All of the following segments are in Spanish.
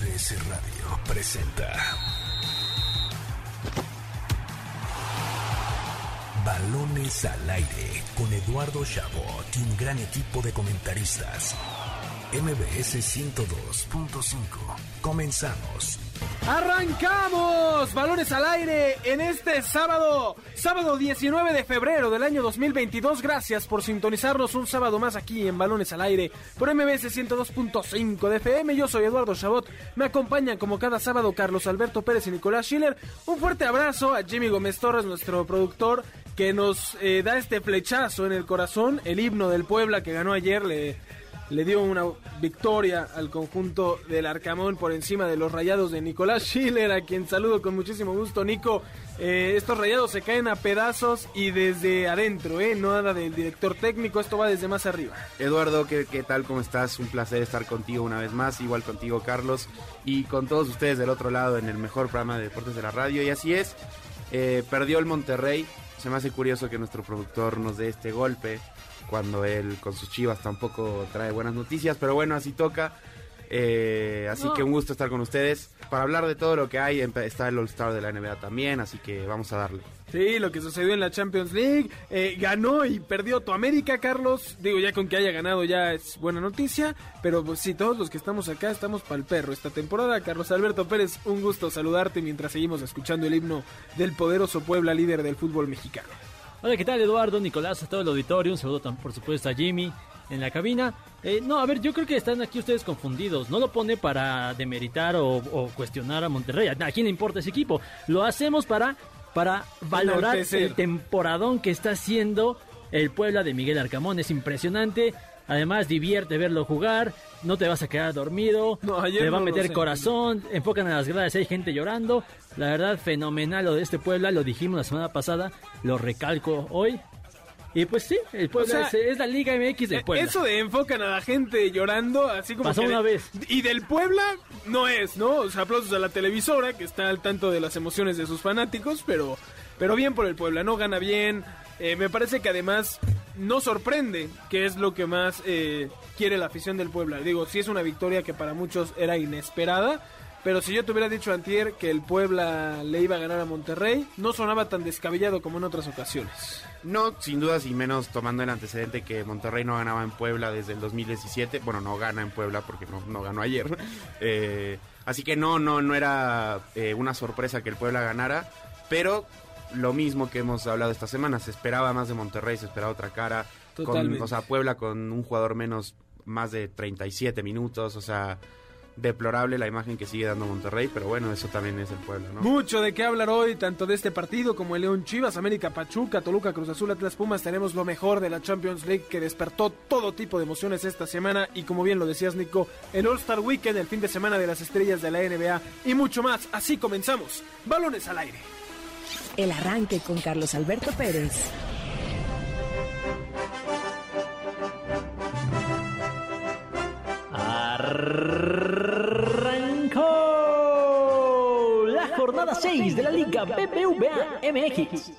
MBS Radio presenta Balones al aire con Eduardo Chabot y un gran equipo de comentaristas. MBS 102.5. Comenzamos. Arrancamos balones al aire en este sábado, sábado 19 de febrero del año 2022. Gracias por sintonizarnos un sábado más aquí en Balones al aire por MBS 102.5 de FM. Yo soy Eduardo Chabot. Me acompañan como cada sábado Carlos Alberto Pérez y Nicolás Schiller. Un fuerte abrazo a Jimmy Gómez Torres, nuestro productor, que nos eh, da este flechazo en el corazón. El himno del Puebla que ganó ayer le le dio una victoria al conjunto del Arcamón por encima de los rayados de Nicolás Schiller, a quien saludo con muchísimo gusto, Nico. Eh, estos rayados se caen a pedazos y desde adentro, ¿eh? Nada del director técnico, esto va desde más arriba. Eduardo, ¿qué, ¿qué, tal? ¿Cómo estás? Un placer estar contigo una vez más, igual contigo, Carlos, y con todos ustedes del otro lado en el mejor programa de deportes de la radio. Y así es, eh, perdió el Monterrey. Se me hace curioso que nuestro productor nos dé este golpe cuando él con sus chivas tampoco trae buenas noticias, pero bueno, así toca. Eh, así No. que un gusto estar con ustedes para hablar de todo lo que hay. Está el All-Star de la NBA también, así que vamos a darle. Sí, lo que sucedió en la Champions League. eh, ganó y perdió tu América, Carlos. Digo, ya con que haya ganado ya es buena noticia. Pero pues sí, todos los que estamos acá estamos para el perro esta temporada. Carlos Alberto Pérez, un gusto saludarte mientras seguimos escuchando el himno del poderoso Puebla, líder del fútbol mexicano. Hola, ¿qué tal Eduardo, Nicolás, a todo el auditorio? Un saludo por supuesto a Jimmy en la cabina. Eh, no, a ver, yo creo que están aquí ustedes confundidos. No lo pone para demeritar o, o cuestionar a Monterrey. ¿A a quién le importa ese equipo? Lo hacemos para, para valorar Enaltecer. el temporadón que está haciendo el Puebla de Miguel Arcamón. Es impresionante. Además, divierte verlo jugar. No te vas a quedar dormido. No, te va a no lo meter corazón. Enfocan a las gradas, hay gente llorando. La verdad, fenomenal lo de este Puebla. Lo dijimos la semana pasada. Lo recalco hoy. Y pues sí, el Puebla O sea, es, es la Liga MX del Puebla. Eso de enfocan a la gente llorando, así como. Pasó que de- una vez. Y del Puebla no es, ¿no? O sea, aplausos a la televisora, que está al tanto de las emociones de sus fanáticos, pero, pero bien por el Puebla, ¿no? Gana bien. Eh, me parece que además no sorprende, que es lo que más eh, quiere la afición del Puebla. Digo, sí es una victoria que para muchos era inesperada. Pero si yo te hubiera dicho antier que el Puebla le iba a ganar a Monterrey, no sonaba tan descabellado como en otras ocasiones. No, sin dudas y menos tomando el antecedente que Monterrey no ganaba en Puebla desde el 2017. Bueno, no gana en Puebla porque no, no ganó ayer. Eh, así que no, no, no era una sorpresa que el Puebla ganara. Pero lo mismo que hemos hablado esta semana, se esperaba más de Monterrey, se esperaba otra cara. Con, o sea, Puebla con un jugador menos, más de 37 minutos. O sea, deplorable la imagen que sigue dando Monterrey. Pero bueno, eso también es el Puebla, ¿no? Mucho de qué hablar hoy, tanto de este partido como el León Chivas, América Pachuca, Toluca, Cruz Azul, Atlas Pumas. Tenemos lo mejor de la Champions League que despertó todo tipo de emociones esta semana. Y como bien lo decías, Nico, el All-Star Weekend, el fin de semana de las estrellas de la NBA y mucho más. Así comenzamos. Balones al aire. El arranque con Carlos Alberto Pérez. Arrancó la jornada 6 de la Liga BBVA MX.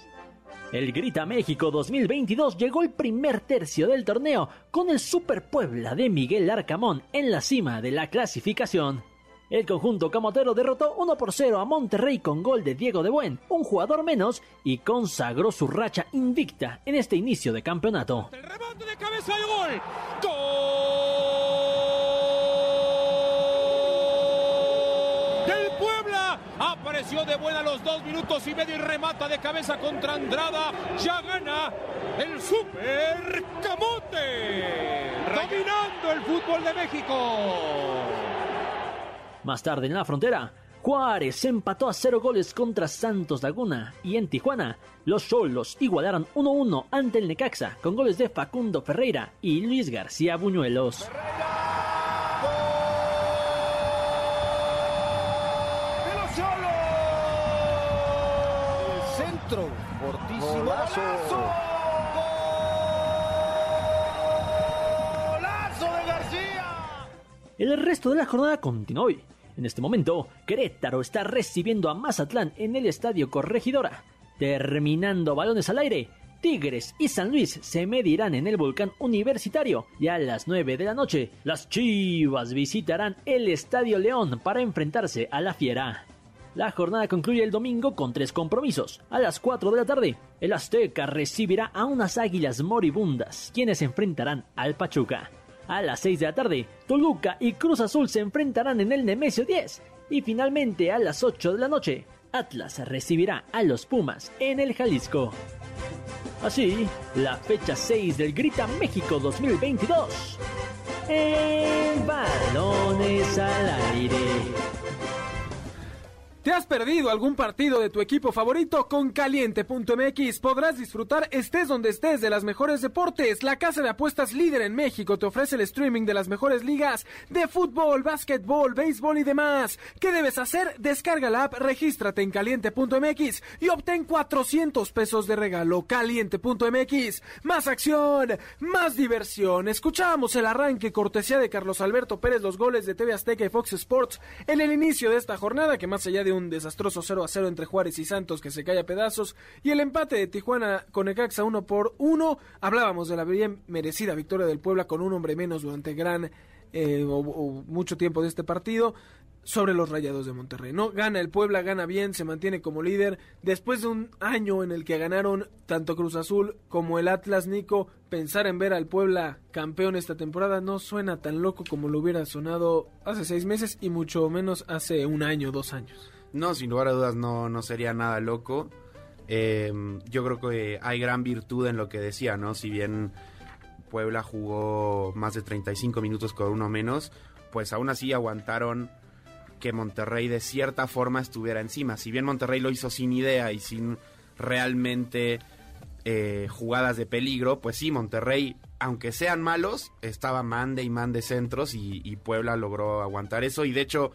El Grita México 2022 llegó el primer tercio del torneo con el Super Puebla de Miguel Arcamón en la cima de la clasificación. El conjunto camotero derrotó 1 por 0 a Monterrey con gol de Diego de Buen, un jugador menos, y consagró su racha invicta en este inicio de campeonato. El rebote de cabeza de gol. ¡Gol! Del Puebla. Apareció de buena a los dos minutos y medio y remata de cabeza contra Andrada. Ya gana el Super Camote. Dominando el fútbol de México. Más tarde en la frontera, Juárez empató a cero goles contra Santos Laguna y en Tijuana, los Solos igualaron 1-1 ante el Necaxa con goles de Facundo Ferreira y Luis García Buñuelos. centro, fortísimo golazo. Golazo de García. El resto de la jornada continúa hoy. En este momento, Querétaro está recibiendo a Mazatlán en el Estadio Corregidora. Terminando balones al aire, Tigres y San Luis se medirán en el volcán universitario y a las 9 de la noche las Chivas visitarán el Estadio León para enfrentarse a la Fiera. La jornada concluye el domingo con tres compromisos. A las 4 de la tarde, el Azteca recibirá a unas águilas moribundas, quienes enfrentarán al Pachuca. A las 6 de la tarde, Toluca y Cruz Azul se enfrentarán en el Nemesio 10. Y finalmente a las 8 de la noche, Atlas recibirá a los Pumas en el Jalisco. Así, la fecha 6 del Grita México 2022. En balones al aire. ¿Te has perdido algún partido de tu equipo favorito? Con caliente.mx podrás disfrutar estés donde estés de las mejores deportes. La casa de apuestas líder en México te ofrece el streaming de las mejores ligas de fútbol, básquetbol, béisbol y demás. ¿Qué debes hacer? Descarga la app, regístrate en caliente.mx y obtén 400 pesos de regalo. Caliente.mx. Más acción, más diversión. Escuchamos el arranque cortesía de Carlos Alberto Pérez, los goles de TV Azteca y Fox Sports en el inicio de esta jornada que más allá de un desastroso 0 a 0 entre Juárez y Santos que se cae a pedazos y el empate de Tijuana con Necaxa 1 por 1. Hablábamos de la bien merecida victoria del Puebla con un hombre menos durante gran eh, o, o mucho tiempo de este partido sobre los Rayados de Monterrey. No gana el Puebla, gana bien, se mantiene como líder. Después de un año en el que ganaron tanto Cruz Azul como el Atlas Nico, pensar en ver al Puebla campeón esta temporada no suena tan loco como lo hubiera sonado hace seis meses y mucho menos hace un año, dos años. No, sin lugar a dudas no, no sería nada loco. Eh, yo creo que hay gran virtud en lo que decía, ¿no? Si bien Puebla jugó más de 35 minutos con uno menos, pues aún así aguantaron que Monterrey de cierta forma estuviera encima. Si bien Monterrey lo hizo sin idea y sin realmente eh, jugadas de peligro, pues sí, Monterrey, aunque sean malos, estaba mande y mande centros y Puebla logró aguantar eso. Y de hecho,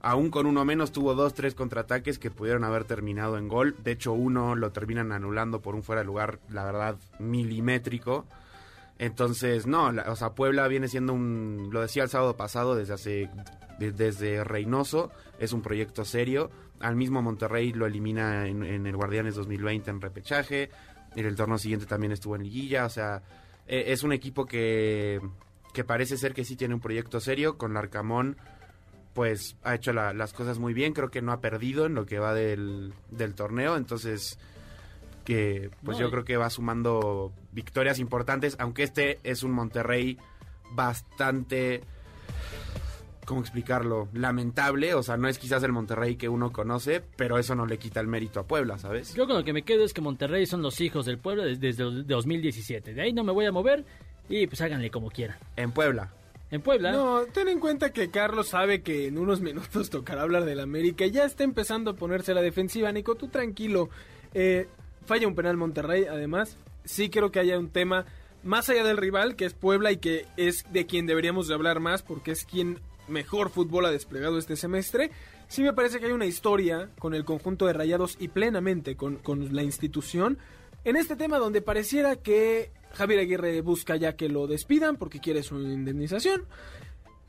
aún con uno menos, tuvo dos, tres contraataques que pudieron haber terminado en gol. De hecho, uno lo terminan anulando por un fuera de lugar, la verdad, milimétrico. Entonces, no, la- o sea, Puebla viene siendo un, lo decía el sábado pasado, desde hace, de- desde Reynoso, es un proyecto serio. Al mismo Monterrey lo elimina en, en el Guardianes 2020 en repechaje. En el torneo siguiente también estuvo en liguilla, o sea, eh, es un equipo que, que parece ser que sí tiene un proyecto serio. Con Larcamón, pues ha hecho la- las cosas muy bien, creo que no ha perdido en lo que va del, del torneo, entonces que pues No, yo creo que va sumando victorias importantes, aunque este es un Monterrey bastante ¿cómo explicarlo? Lamentable, o sea, no es quizás el Monterrey que uno conoce, pero eso no le quita el mérito a Puebla, ¿sabes? Yo con lo que me quedo es que Monterrey son los hijos del pueblo desde, desde el 2017. De ahí no me voy a mover y pues háganle como quieran. En Puebla. En Puebla, No, ten en cuenta que Carlos sabe que en unos minutos tocará hablar del América. Ya está empezando a ponerse la defensiva, Nico. Tú tranquilo. Eh, falla un penal Monterrey, además. Sí creo que haya un tema más allá del rival, que es Puebla y que es de quien deberíamos de hablar más porque es quien mejor fútbol ha desplegado este semestre. Sí me parece que hay una historia con el conjunto de Rayados y plenamente con, con la institución en este tema donde pareciera que Javier Aguirre busca ya que lo despidan porque quiere su indemnización.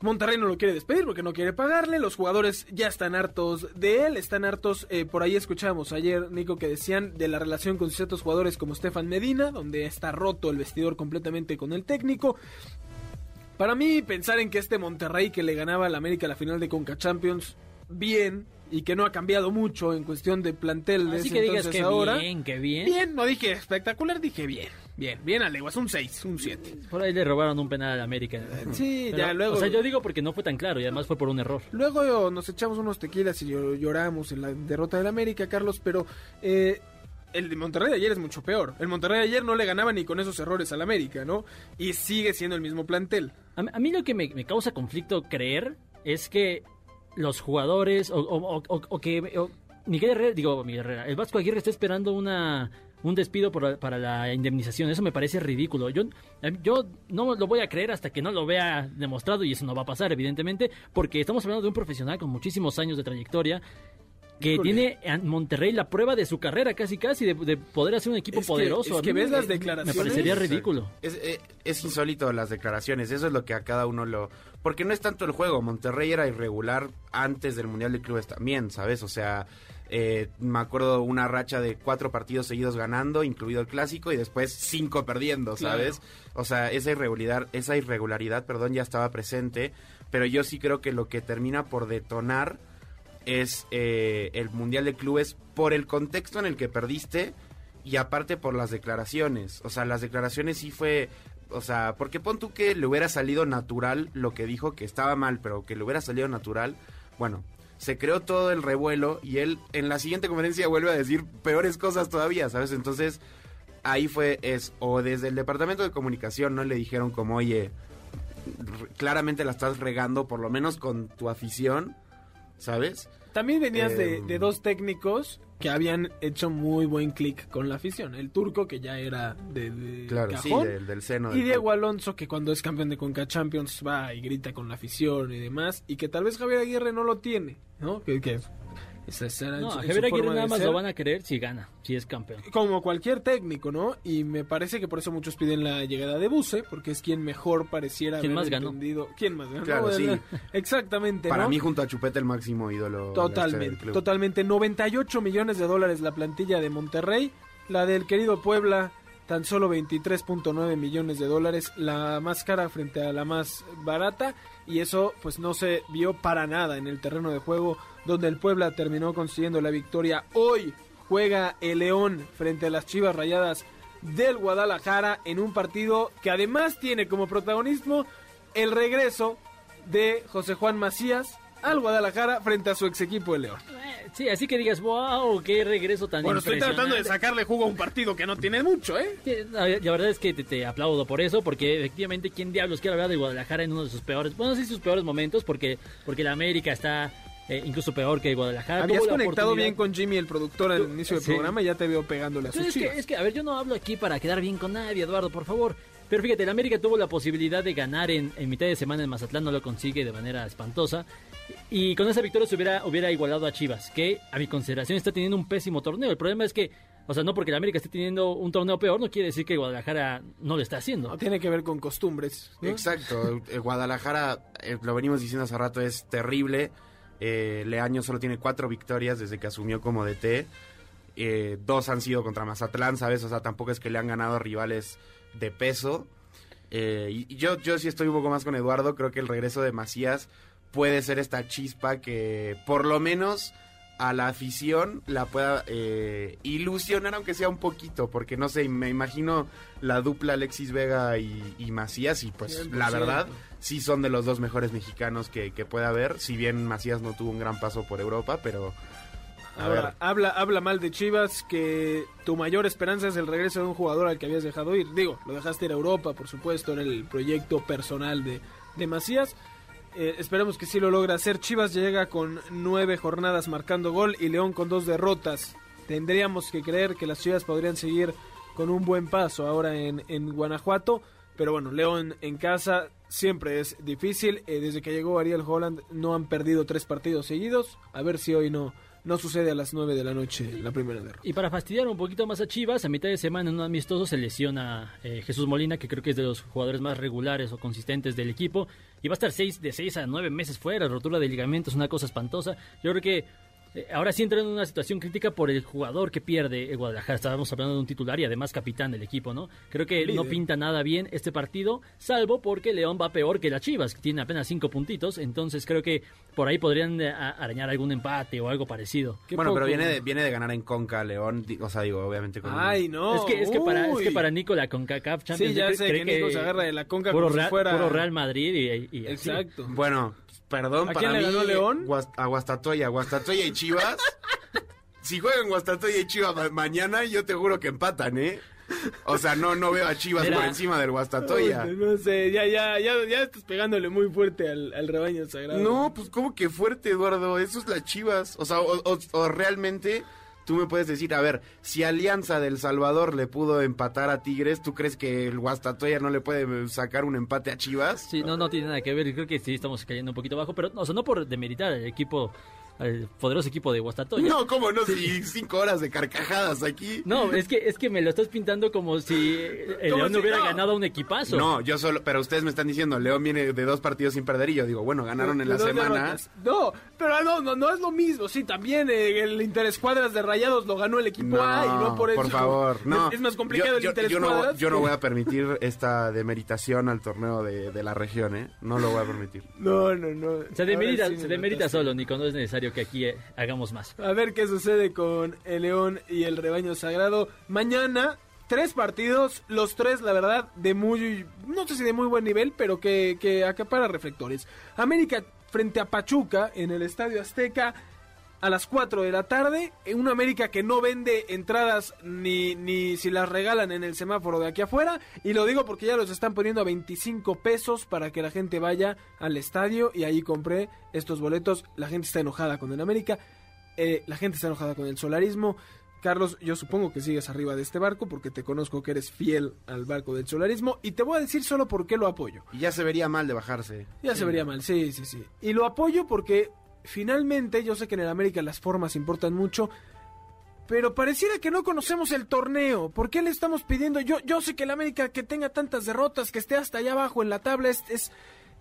Monterrey no lo quiere despedir porque no quiere pagarle. Los jugadores ya están hartos de él, están hartos. eh, por ahí escuchamos ayer, Nico, que decían de la relación con ciertos jugadores como Stefan Medina, donde está roto el vestidor completamente con el técnico. Para mí, pensar en que este Monterrey que le ganaba al América la final de Conca Champions, bien, y que no ha cambiado mucho en cuestión de plantel de así ese que digas que ahora. bien, que bien. Bien, no dije espectacular, dije bien. Bien, bien, Aleguas, un 6, un 7. Por ahí le robaron un penal al América. Sí, Pero, ya luego. O sea, yo digo porque no fue tan claro y además fue por un error. Luego nos echamos unos tequilas y llor- lloramos en la derrota del América, Carlos, pero eh, el de Monterrey de ayer es mucho peor. El Monterrey de ayer no le ganaba ni con esos errores al América, ¿no? Y sigue siendo el mismo plantel. A, mí- a mí lo que me, me causa conflicto creer es que los jugadores o, o- o- o- que Miguel Herrera, digo Miguel Herrera, el Vasco Aguirre está esperando una un despido por- para la indemnización. Eso me parece ridículo. Yo, eh, yo no lo voy a creer hasta que no lo vea demostrado y eso no va a pasar, evidentemente, porque estamos hablando de un profesional con muchísimos años de trayectoria que Híjole. tiene en Monterrey la prueba de su carrera casi casi de, de poder hacer un equipo Es que- poderoso. es que ves me- las Me declaraciones. parecería Exacto. ridículo. Es, eh, es insólito las declaraciones, eso es lo que a cada uno lo... Porque no es tanto el juego, Monterrey era irregular antes del Mundial de Clubes también, ¿sabes? O sea, Eh, me acuerdo una racha de cuatro partidos seguidos ganando, incluido el clásico, y después cinco perdiendo, ¿sabes? O sea, esa irregularidad, esa irregularidad, perdón, ya estaba presente, pero yo sí creo que lo que termina por detonar es eh, el Mundial de Clubes por el contexto en el que perdiste y aparte por las declaraciones. O sea, las declaraciones sí fue... O sea, porque pon tú que le hubiera salido natural lo que dijo, que estaba mal, pero que le hubiera salido natural. Bueno, se creó todo el revuelo y él en la siguiente conferencia vuelve a decir peores cosas todavía, ¿sabes? Entonces, ahí fue, es, o desde el departamento de comunicación no le dijeron como, oye, claramente la estás regando, por lo menos con tu afición, ¿sabes? También venías de, Em. de dos técnicos que habían hecho muy buen clic con la afición. El turco, que ya era de, de Claro, sí, cajón, del, del seno. y del Diego Alonso, que cuando es campeón de Conca Champions va y grita con la afición y demás. Y que tal vez Javier Aguirre no lo tiene, ¿no? Que, que esa- era No, su- a en Javier su Aguirre forma nada de más ser. lo van a querer si gana, si es campeón. Como cualquier técnico, ¿no? Y me parece que por eso muchos piden la llegada de Buse, porque es quien mejor pareciera ¿Quién haber más ganó? entendido- ¿Quién más ganó? Claro, sí. Exactamente, Para ¿no? mí, junto a Chupete, el máximo ídolo. del Totalmente, totalmente. 98 millones de dólares la plantilla de Monterrey. La del querido Puebla, tan solo 23.9 millones de dólares. La más cara frente a la más barata. Y eso, pues no se vio para nada en el terreno de juego, donde el Puebla terminó consiguiendo la victoria. Hoy juega el León frente a las Chivas Rayadas del Guadalajara en un partido que además tiene como protagonismo el regreso de José Juan Macías al Guadalajara frente a su ex equipo de León. Eh, Sí, así que digas, wow, qué regreso tan Bueno, estoy tratando de impresionante". sacarle jugo a un partido que no tiene mucho, ¿eh? La la verdad es que te, te aplaudo por eso, porque efectivamente, ¿quién diablos quiere hablar de Guadalajara en uno de sus peores, bueno, sí, sus peores momentos, porque, porque la América está eh, incluso peor que Guadalajara. Habías conectado bien con Jimmy, el productor, al inicio del sí. programa y ya te veo pegándole a sus es que, es que, a ver, yo no hablo aquí para quedar bien con nadie, Eduardo, por favor. Pero fíjate, el América tuvo la posibilidad de ganar en, en mitad de semana en Mazatlán, no lo consigue de manera espantosa. Y con esa victoria se hubiera, hubiera igualado a Chivas, que a mi consideración está teniendo un pésimo torneo. El problema es que, o sea, no porque el América esté teniendo un torneo peor, no quiere decir que Guadalajara no lo está haciendo. No, tiene que ver con costumbres. ¿no? Exacto, Guadalajara, eh, lo venimos diciendo hace rato, es terrible. Eh, Leaño solo tiene cuatro victorias desde que asumió como DT. Eh, dos han sido contra Mazatlán, ¿sabes? O sea, tampoco es que le han ganado rivales de peso. Eh, y yo, yo sí estoy un poco más con Eduardo. Creo que el regreso de Macías puede ser esta chispa que por lo menos a la afición la pueda eh, ilusionar, aunque sea un poquito, porque no sé, me imagino la dupla Alexis Vega y, y Macías, y pues la 100%. verdad, sí son de los dos mejores mexicanos que, que pueda haber, si bien Macías no tuvo un gran paso por Europa, pero a Ahora, ver. habla, habla mal de Chivas, que tu mayor esperanza es el regreso de un jugador al que habías dejado ir. Digo, lo dejaste ir a Europa, por supuesto, era el proyecto personal de, de Macías. Eh, esperemos que sí lo logra hacer. Chivas llega con nueve jornadas marcando gol y León con dos derrotas. Tendríamos que creer que las Chivas podrían seguir con un buen paso ahora en, en Guanajuato. Pero bueno, León en casa siempre es difícil. Eh, desde que llegó Ariel Holland no han perdido tres partidos seguidos. A ver si hoy no, no sucede a las 9 de la noche la primera derrota. Y para fastidiar un poquito más a Chivas, a mitad de semana en un amistoso se lesiona eh, Jesús Molina, que creo que es de los jugadores más regulares o consistentes del equipo. Y va a estar seis, de 6 a 9 meses fuera, rotura de ligamentos, una cosa espantosa. Yo creo que ahora sí entra en una situación crítica por el jugador que pierde el Guadalajara. Estábamos hablando de un titular y además capitán del equipo, ¿no? Creo que no pinta nada bien este partido, salvo porque León va peor que las Chivas, que tiene apenas 5 puntitos. Entonces creo que por ahí podrían eh, arañar algún empate o algo parecido. Qué bueno, pero viene de, viene de ganar en Conca León, o sea, digo, obviamente con... Ay, no. es, que, es, que para, es que para Nico la CONCACAF Champions Sí, ya sé cree que Nico se agarra de la conca puro como si Real, fuera- puro Real Madrid y, y así. Exacto. Bueno, perdón, ¿A para quién le mí, ganó León? Guas- a Guastatoya, Guastatoya y Chivas. si juegan Guastatoya y Chivas ma- mañana, yo te juro que empatan, ¿eh? O sea, no, no veo a Chivas Mira. por encima del Guastatoya. Uy, No sé, ya, ya, ya, ya estás pegándole muy fuerte al, al rebaño sagrado. No, pues como que fuerte, Eduardo. Eso es las Chivas. O sea, o, o- o realmente tú me puedes decir, a ver, si Alianza del Salvador le pudo empatar a Tigres, ¿tú crees que el Guastatoya no le puede sacar un empate a Chivas? Sí, no, no tiene nada que ver. Creo que sí estamos cayendo un poquito bajo, pero o sea, no por demeritar el equipo al poderoso equipo de Guastatoya. No, ¿cómo no? Si cinco horas de carcajadas aquí. No, es que, es que me lo estás pintando como si el León si- hubiera no. ganado un equipazo. No, yo solo, pero ustedes me están diciendo, León viene de dos partidos sin perder y yo digo, bueno, ganaron en la Dos semana. No, pero no, no, no es lo mismo. Sí, también eh, el Interescuadras de Rayados lo ganó el equipo A y no por eso. favor, no. Es, es más complicado Yo- el yo, yo no, Interescuadras. yo no voy a permitir esta demeritación al torneo de, de la región, ¿eh? No lo voy a permitir. No, no, no. Se demerita, sí se demerita solo, Nico. No es necesario que aquí eh, hagamos más. A ver qué sucede con el León y el rebaño sagrado. Mañana, tres partidos, los tres, la verdad, de muy, no sé si de muy buen nivel, pero que, que acapara reflectores. América frente a Pachuca en el Estadio Azteca a las 4 de la tarde. En una América que no vende entradas ni, ni si las regalan en el semáforo de aquí afuera. Y lo digo porque ya los están poniendo a 25 pesos para que la gente vaya al estadio. Y ahí compré estos boletos. La gente está enojada con el América. Eh, la gente está enojada con el solarismo. Carlos, yo supongo que sigues arriba de este barco porque te conozco que eres fiel al barco del solarismo y te voy a decir solo por qué lo apoyo. Y ya se vería mal de bajarse. Ya se vería mal, sí, sí, sí. Y lo apoyo porque finalmente yo sé que en el América las formas importan mucho, pero pareciera que no conocemos el torneo. ¿Por qué le estamos pidiendo? Yo, yo sé que el América que tenga tantas derrotas, que esté hasta allá abajo en la tabla, es, es,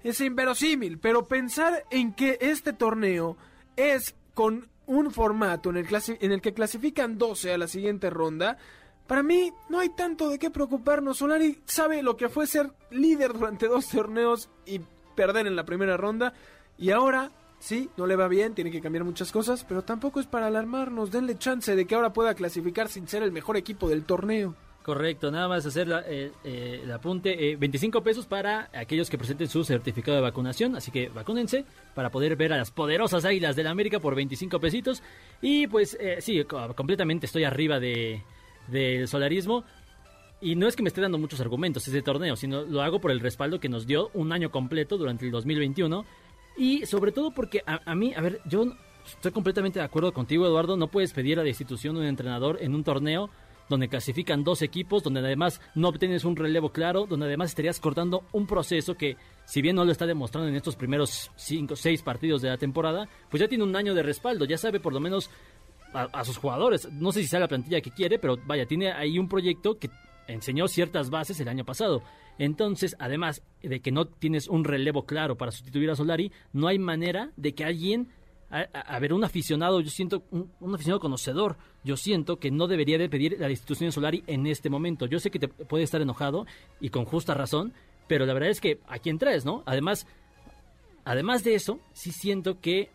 es inverosímil. Pero pensar en que este torneo es con un formato en el, clasi- en el que clasifican 12 a la siguiente ronda, para mí no hay tanto de qué preocuparnos. Solari sabe lo que fue ser líder durante dos torneos y perder en la primera ronda. Y ahora, sí, no le va bien, tiene que cambiar muchas cosas, pero tampoco es para alarmarnos. Denle chance de que ahora pueda clasificar sin ser el mejor equipo del torneo. Correcto, nada más hacer la- eh, eh, el apunte. eh, 25 pesos para aquellos que presenten su certificado de vacunación. Así que vacúnense para poder ver a las poderosas águilas del América por 25 pesitos. Y pues eh, sí, co- completamente estoy arriba de del solarismo. Y no es que me esté dando muchos argumentos ese torneo, sino lo hago por el respaldo que nos dio un año completo durante el 2021. Y sobre todo porque a, a mí, a ver, yo estoy completamente de acuerdo contigo, Eduardo. No puedes pedir la institución un entrenador en un torneo donde clasifican dos equipos, donde además no obtienes un relevo claro, donde además estarías cortando un proceso que, si bien no lo está demostrando en estos primeros cinco, seis partidos de la temporada, pues ya tiene un año de respaldo, ya sabe por lo menos a, a sus jugadores. No sé si sea la plantilla que quiere, pero vaya, tiene ahí un proyecto que enseñó ciertas bases el año pasado. Entonces, además de que no tienes un relevo claro para sustituir a Solari, no hay manera de que alguien, a, a- ver, un aficionado, yo siento, un, aficionado conocedor, yo siento que no debería de pedir la destitución de Solari en este momento. Yo sé que te puede estar enojado y con justa razón, pero la verdad es que a quién ¿no? Además, además de eso, sí siento que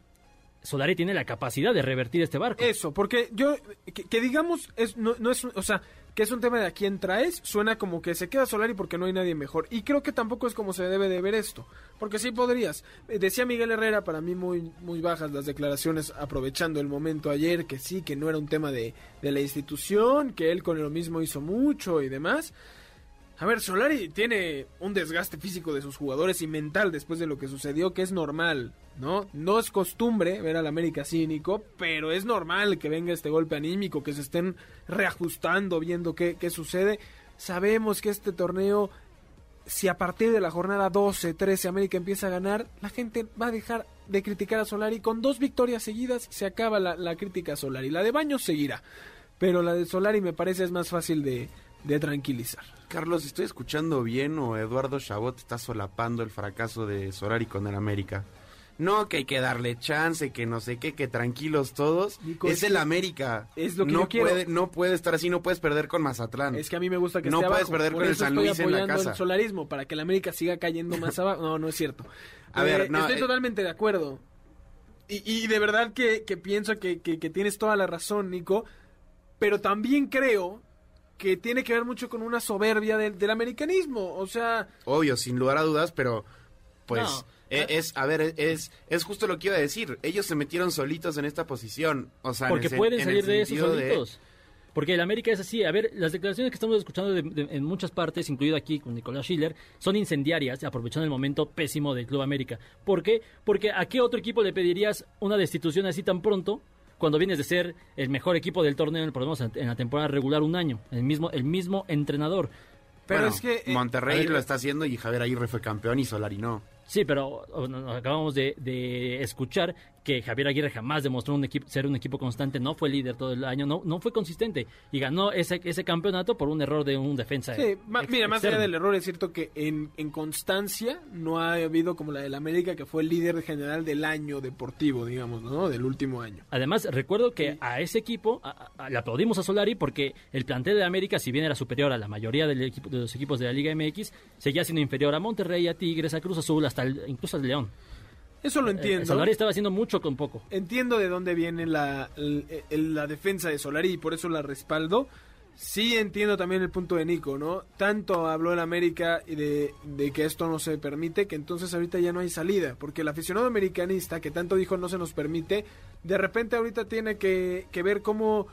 Solari tiene la capacidad de revertir este barco. Eso, porque yo, que, que digamos, es, no, no es, o sea, que es un tema de a quién traes, suena como que se queda Solari porque no hay nadie mejor. Y creo que tampoco es como se debe de ver esto, porque sí podrías. Eh, Decía Miguel Herrera, para mí muy, muy bajas las declaraciones, aprovechando el momento ayer, que sí, que no era un tema de, de la institución, que él con lo mismo hizo mucho y demás. A ver, Solari tiene un desgaste físico de sus jugadores y mental después de lo que sucedió, que es normal, ¿no? No es costumbre ver al América cínico, pero es normal que venga este golpe anímico, que se estén reajustando, viendo qué, qué sucede. Sabemos que este torneo, si a partir de la jornada 12, 13 América empieza a ganar, la gente va a dejar de criticar a Solari. Con dos victorias seguidas se acaba la, la crítica a Solari. La de Baños seguirá, pero la de Solari me parece es más fácil de, de tranquilizar. Carlos, ¿estoy escuchando bien o Eduardo Chabot está solapando el fracaso de Solari con el América? No, que hay que darle chance, que no sé qué, que tranquilos todos. Nico, es el América. es lo que no yo quiero. Puede, no puede estar así, no puedes perder con Mazatlán. Es que a mí me gusta que No esté puedes abajo. perder Por con el San estoy Luis en la casa. el solarismo para que la América siga cayendo más abajo. No, no es cierto. A Eh, ver, no, estoy eh. totalmente de acuerdo. Y, y de verdad que, que pienso que, que- que tienes toda la razón, Nico. Pero también creo que tiene que ver mucho con una soberbia del, del americanismo. O sea, Obvio, sin lugar a dudas, pero pues No. e- es, a ver, es, es justo lo que iba a decir. Ellos se metieron solitos en esta posición. O sea, en Porque el pueden en salir de de- solitos. Porque el América es así. A ver, las declaraciones que estamos escuchando de- de- en muchas partes, incluido aquí con Nicolás Schiller, son incendiarias, aprovechando el momento pésimo del Club América. ¿Por qué? Porque ¿a qué otro equipo le pedirías una destitución así tan pronto? Cuando vienes de ser el mejor equipo del torneo, por lo menos en la temporada regular, un año. El mismo, el mismo entrenador. pero Bueno, es que... eh, Monterrey ver, lo está haciendo y Javier Aguirre fue campeón y Solari no. Sí, pero acabamos de, de escuchar que Javier Aguirre jamás demostró un equipo, ser un equipo constante, no fue líder todo el año, no, no fue consistente y ganó ese, ese campeonato por un error de un defensa. Sí, ex- mira, más allá del error, es cierto que en, en constancia no ha habido como la del América, que fue el líder general del año deportivo, digamos, ¿no? Del último año. Además, recuerdo que a ese equipo a- a- le aplaudimos a Solari porque el plantel de América, si bien era superior a la mayoría del equipo, de los equipos de la Liga MX, seguía siendo inferior a Monterrey, a Tigres, a Cruz Azul, hasta el- incluso al León. Eso lo Eh, entiendo. Solari estaba haciendo mucho con poco. Entiendo de dónde viene la, defensa de Solari y por eso la respaldo. Sí entiendo también el punto de Nico, ¿no? Tanto habló el América y de, de que esto no se permite, que entonces ahorita ya no hay salida, porque el aficionado americanista que tanto dijo no se nos permite, de repente ahorita tiene que, que ver cómo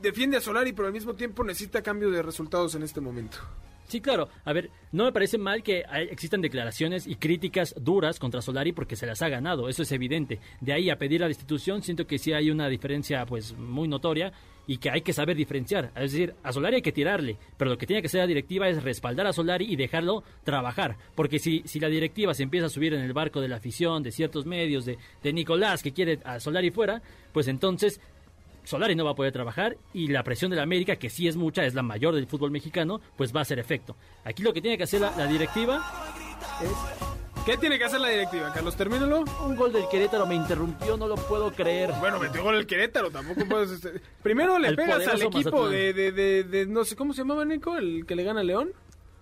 defiende a Solari, pero al mismo tiempo necesita cambio de resultados en este momento. Sí, claro. A ver, no me parece mal que existan declaraciones y críticas duras contra Solari porque se las ha ganado, eso es evidente. De ahí a pedir la institución, siento que sí hay una diferencia pues muy notoria y que hay que saber diferenciar. Es decir, a Solari hay que tirarle, pero lo que tiene que hacer la directiva es respaldar a Solari y dejarlo trabajar. Porque si, si la directiva se empieza a subir en el barco de la afición, de ciertos medios, de, de Nicolás que quiere a Solari fuera, pues entonces Solari no va a poder trabajar y la presión de la América, que sí es mucha, es la mayor del fútbol mexicano, pues va a hacer efecto. Aquí lo que tiene que hacer la, la directiva ¿Qué tiene que hacer la directiva, Carlos? Termínalo. Un gol del Querétaro me interrumpió, no lo puedo creer. Bueno, metió gol el Querétaro, tampoco puedes... este, Primero le El pegas al equipo de, de, de, de- no sé, ¿cómo se llamaba, Nico? El que le gana a León.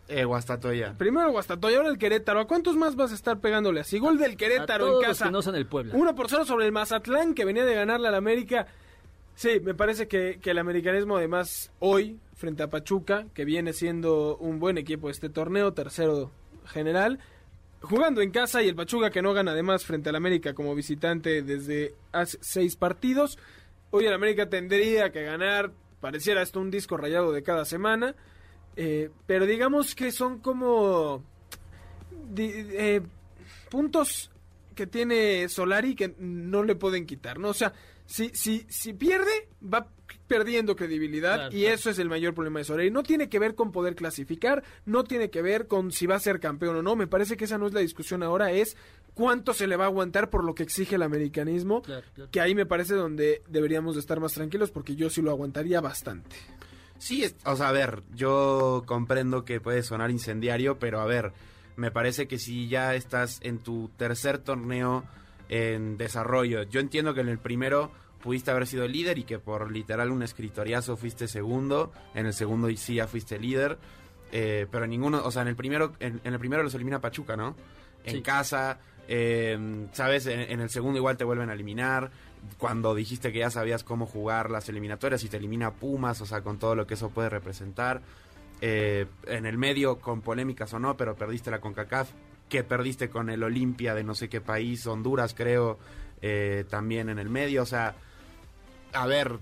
Eh, Guastatoya. Primero Guastatoya, ahora el Querétaro. ¿A cuántos más vas a estar pegándole así? Gol del A Querétaro todos en los casa. que no son el Puebla. 1 por 0 sobre el Mazatlán, que venía de ganarle al América. Sí, me parece que, que el americanismo, además, hoy, frente a Pachuca, que viene siendo un buen equipo este torneo, tercero general, jugando en casa y el Pachuca que no gana además frente al América como visitante desde hace seis partidos. Hoy el América tendría que ganar, pareciera esto un disco rayado de cada semana, eh, pero digamos que son como eh, puntos que tiene Solari que no le pueden quitar, ¿no? O sea, si, si, si pierde, va perdiendo credibilidad Claro, y claro. eso es el mayor problema de Solari. No tiene que ver con poder clasificar, no tiene que ver con si va a ser campeón o no. Me parece que esa no es la discusión ahora, es cuánto se le va a aguantar por lo que exige el americanismo, Claro, claro. que ahí me parece donde deberíamos de estar más tranquilos porque yo sí lo aguantaría bastante. Sí, es- o sea, a ver, yo comprendo que puede sonar incendiario, pero a ver, me parece que si ya estás en tu tercer torneo en desarrollo, yo entiendo que en el primero pudiste haber sido líder y que por literal un escritoriazo fuiste segundo, en el segundo y sí ya fuiste líder, eh, pero ninguno, o sea, en el primero, en, en el primero los elimina Pachuca, ¿no? En Sí. casa, eh, sabes, en, en el segundo igual te vuelven a eliminar. Cuando dijiste que ya sabías cómo jugar las eliminatorias y te elimina Pumas, o sea, con todo lo que eso puede representar. Eh, en el medio, con polémicas o no, pero perdiste la CONCACAF, que perdiste con el Olimpia de no sé qué país, Honduras creo, eh, también en el medio, o sea, a ver,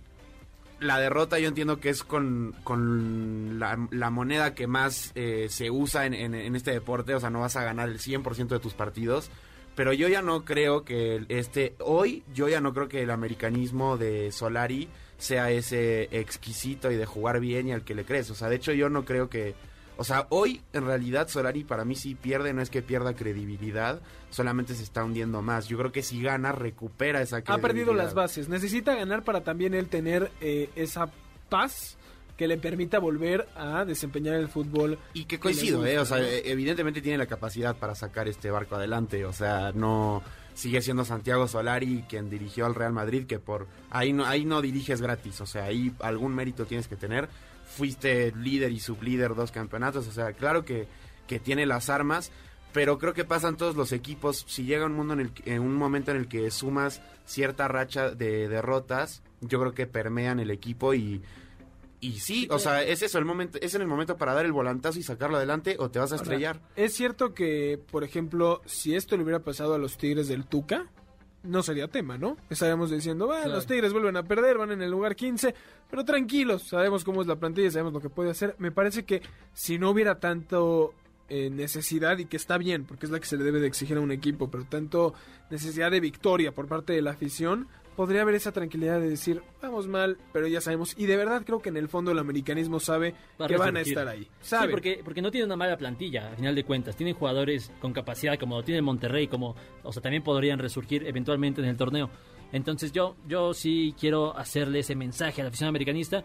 la derrota yo entiendo que es con, con la, moneda que más eh, se usa en, en- en este deporte, o sea, no vas a ganar el 100% de tus partidos, pero yo ya no creo que este, hoy yo ya no creo que el americanismo de Solari sea ese exquisito y de jugar bien y al que le crees, o sea, de hecho yo no creo que... O sea, hoy en realidad Solari para mí sí pierde, no es que pierda credibilidad, solamente se está hundiendo más. Yo creo que si gana recupera esa ha credibilidad. perdido las bases. Necesita ganar para también él tener eh, esa paz que le permita volver a desempeñar el fútbol. Y que coincido, ¿eh? O sea, eh, evidentemente tiene la capacidad para sacar este barco adelante. O sea, no sigue siendo Santiago Solari quien dirigió al Real Madrid, que por ahí no, ahí no diriges gratis. O sea, ahí algún mérito tienes que tener. Fuiste líder y sublíder dos campeonatos. O sea, claro que, que tiene las armas. Pero creo que pasan todos los equipos. Si llega un mundo en, el, en un momento en el que sumas cierta racha de derrotas, yo creo que permean el equipo y, y sí, o sea, es eso el momento, es en el momento para dar el volantazo y sacarlo adelante o te vas a Ahora, estrellar. Es cierto que, por ejemplo, si esto le hubiera pasado a los Tigres del Tuca, no sería tema, ¿no? Estaríamos diciendo, bueno, Claro. los Tigres vuelven a perder, van en el lugar 15, pero tranquilos, sabemos cómo es la plantilla, sabemos lo que puede hacer. Me parece que si no hubiera tanto eh, necesidad, y que está bien, porque es la que se le debe de exigir a un equipo, pero tanto necesidad de victoria por parte de la afición, podría haber esa tranquilidad de decir, vamos mal, pero ya sabemos. Y de verdad creo que en el fondo el americanismo sabe Va que van a estar ahí. Sí, Sabe. porque, porque no tiene una mala plantilla, a final de cuentas. Tienen jugadores con capacidad, como lo tiene Monterrey, como, o sea, también podrían resurgir eventualmente en el torneo. Entonces yo, yo sí quiero hacerle ese mensaje a la afición americanista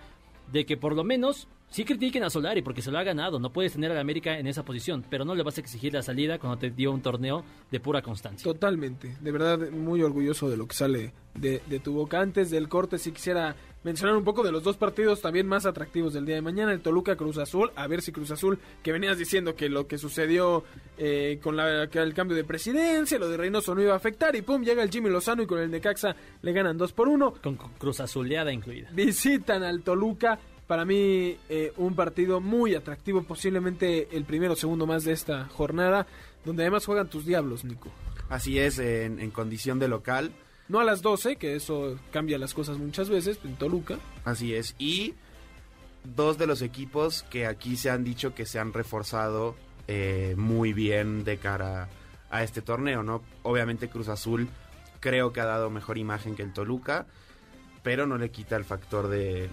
de que por lo menos sí critiquen a Solari porque se lo ha ganado. No puedes tener a la América en esa posición, pero no le vas a exigir la salida cuando te dio un torneo de pura constancia. Totalmente, de verdad muy orgulloso de lo que sale de, de tu boca. Antes del corte, si quisiera mencionar un poco de los dos partidos también más atractivos del día de mañana, el Toluca Cruz Azul, a ver si Cruz Azul, que venías diciendo que lo que sucedió eh, con la, el cambio de presidencia, lo de Reynoso no iba a afectar, y pum, llega el Jimmy Lozano y con el Necaxa le ganan 2 por 1 Con Cruz Azuleada incluida. visitan al Toluca. Para mí, eh, un partido muy atractivo, posiblemente el primero o segundo más de esta jornada, donde además juegan tus diablos, Nico. Así es, en, en condición de local. No a las 12, que eso cambia las cosas muchas veces, en Toluca. Así es. Y dos de los equipos que aquí se han dicho que se han reforzado eh, muy bien de cara a este torneo, ¿no? Obviamente Cruz Azul creo que ha dado mejor imagen que el Toluca, pero no le quita el factor de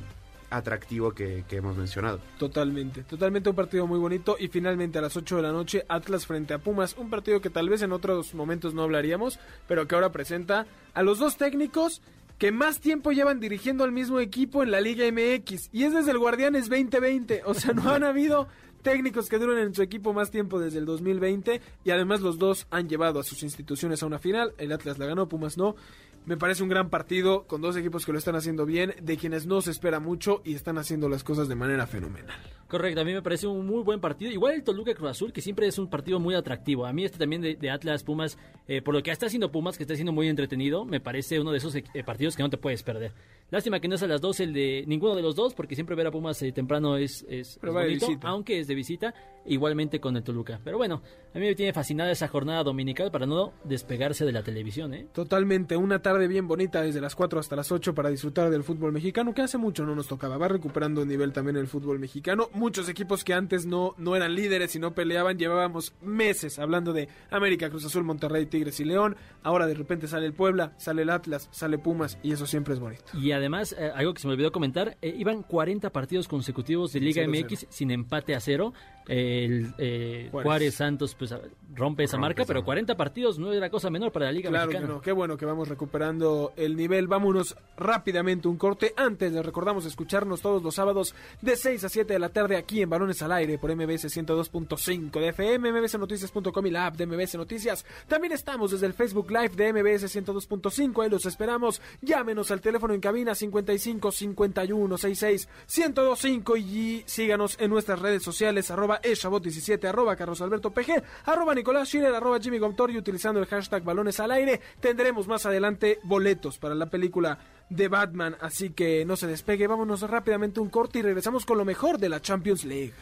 atractivo que, que hemos mencionado. Totalmente, totalmente un partido muy bonito. Y finalmente a las 8 de la noche, Atlas frente a Pumas. Un partido que tal vez en otros momentos no hablaríamos, pero que ahora presenta a los dos técnicos que más tiempo llevan dirigiendo al mismo equipo en la Liga MX. Y es desde el Guardianes 2020. O sea, no han habido técnicos que duren en su equipo más tiempo desde el 2020. Y además los dos han llevado a sus instituciones a una final. El Atlas la ganó, Pumas no. Me parece un gran partido con dos equipos que lo están haciendo bien, de quienes no se espera mucho y están haciendo las cosas de manera fenomenal. Correcto, a mí me parece un muy buen partido. Igual el Toluca Cruz Azul, que siempre es un partido muy atractivo. A mí este también de, Atlas Pumas, eh, por lo que está haciendo Pumas, que está siendo muy entretenido, me parece uno de esos eh, partidos que no te puedes perder. Lástima que no es a las 12 el de ninguno de los dos, porque siempre ver a Pumas eh, temprano es, es, Pero bonito, visita. aunque es de visita, igualmente con el Toluca. Pero bueno, a mí me tiene fascinada esa jornada dominical para no despegarse de la televisión, ¿eh? Totalmente, una tarde bien bonita desde las 4 hasta las 8 para disfrutar del fútbol mexicano, que hace mucho no nos tocaba. Va recuperando el nivel también el fútbol mexicano. Muchos equipos que antes no, no eran líderes y no peleaban, llevábamos meses hablando de América, Cruz Azul, Monterrey, Tigres y León. Ahora de repente sale el Puebla, sale el Atlas, sale Pumas y eso siempre es bonito. Y además, eh, algo que se me olvidó comentar, eh, iban 40 partidos consecutivos de Liga MX sin empate a cero. El eh, Juárez. Juárez. Santos pues rompe esa marca, esa pero marca. 40 partidos no era cosa menor para la Liga Claro que Mexicana. no, qué bueno que vamos recuperando el nivel. Vámonos rápidamente un corte. Antes les recordamos escucharnos todos los sábados de 6 a 7 de la tarde aquí en Balones al Aire por MBS 102.5 de FM, mbsnoticias.com y la app de MBS Noticias. También estamos desde el Facebook Live de MBS 102.5. Ahí los esperamos. Llámenos al teléfono en cabina 55 51 66 1025 y síganos en nuestras redes sociales arroba eshabot17 arroba Carlos Alberto PG arroba Nicolás Schiller arroba Jimmy Gontor y utilizando el hashtag balones al aire tendremos más adelante boletos para la película de Batman así que no se despegue vámonos rápidamente un corte y regresamos con lo mejor de la Champions League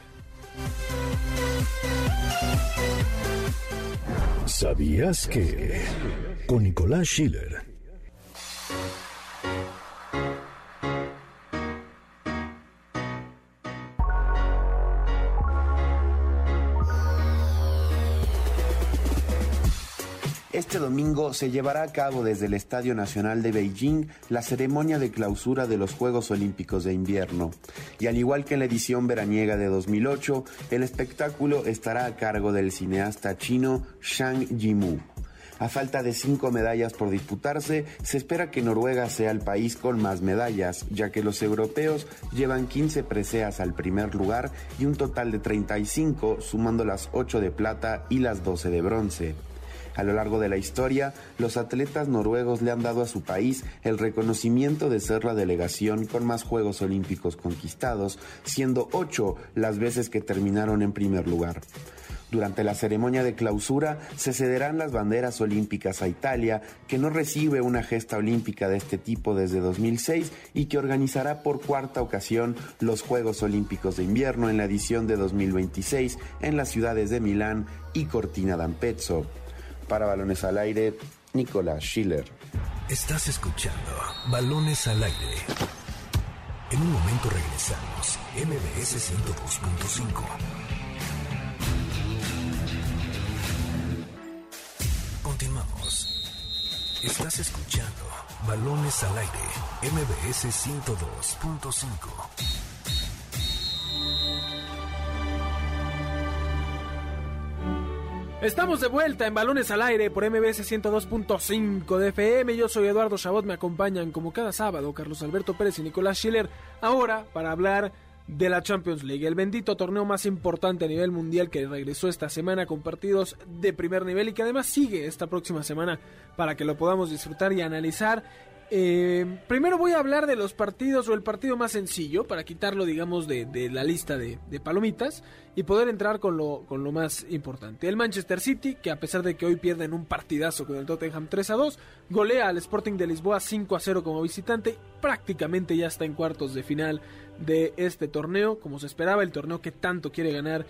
¿Sabías que? Con Nicolás Schiller. Este domingo se llevará a cabo desde el Estadio Nacional de Beijing la ceremonia de clausura de los Juegos Olímpicos de Invierno. Y al igual que en la edición veraniega de 2008, el espectáculo estará a cargo del cineasta chino Shang Yimou. A falta de cinco medallas por disputarse, se espera que Noruega sea el país con más medallas, ya que los europeos llevan 15 preseas al primer lugar y un total de 35, sumando las 8 de plata y las 12 de bronce. A lo largo de la historia, los atletas noruegos le han dado a su país el reconocimiento de ser la delegación con más Juegos Olímpicos conquistados, siendo ocho las veces que terminaron en primer lugar. Durante la ceremonia de clausura se cederán las banderas olímpicas a Italia, que no recibe una gesta olímpica de este tipo desde 2006 y que organizará por cuarta ocasión los Juegos Olímpicos de Invierno en la edición de 2026 en las ciudades de Milán y Cortina d'Ampezzo. Para Balones al Aire, Nicolás Schiller. Estás escuchando Balones al Aire. En un momento regresamos. MBS 102.5. Continuamos. Estás escuchando Balones al aire. MBS 102.5. Estamos de vuelta en Balones al Aire por MBS 102.5 de FM. Yo soy Eduardo Chabot, me acompañan como cada sábado Carlos Alberto Pérez y Nicolás Schiller. Ahora para hablar de la Champions League, el bendito torneo más importante a nivel mundial que regresó esta semana con partidos de primer nivel y que además sigue esta próxima semana para que lo podamos disfrutar y analizar eh, primero voy a hablar de los partidos o el partido más sencillo para quitarlo, digamos, de, la lista de, palomitas y poder entrar con lo, más importante. El Manchester City, que a pesar de que hoy pierden un partidazo con el Tottenham 3 a 2, golea al Sporting de Lisboa 5 a 0 como visitante. Prácticamente ya está en cuartos de final de este torneo, como se esperaba, el torneo que tanto quiere ganar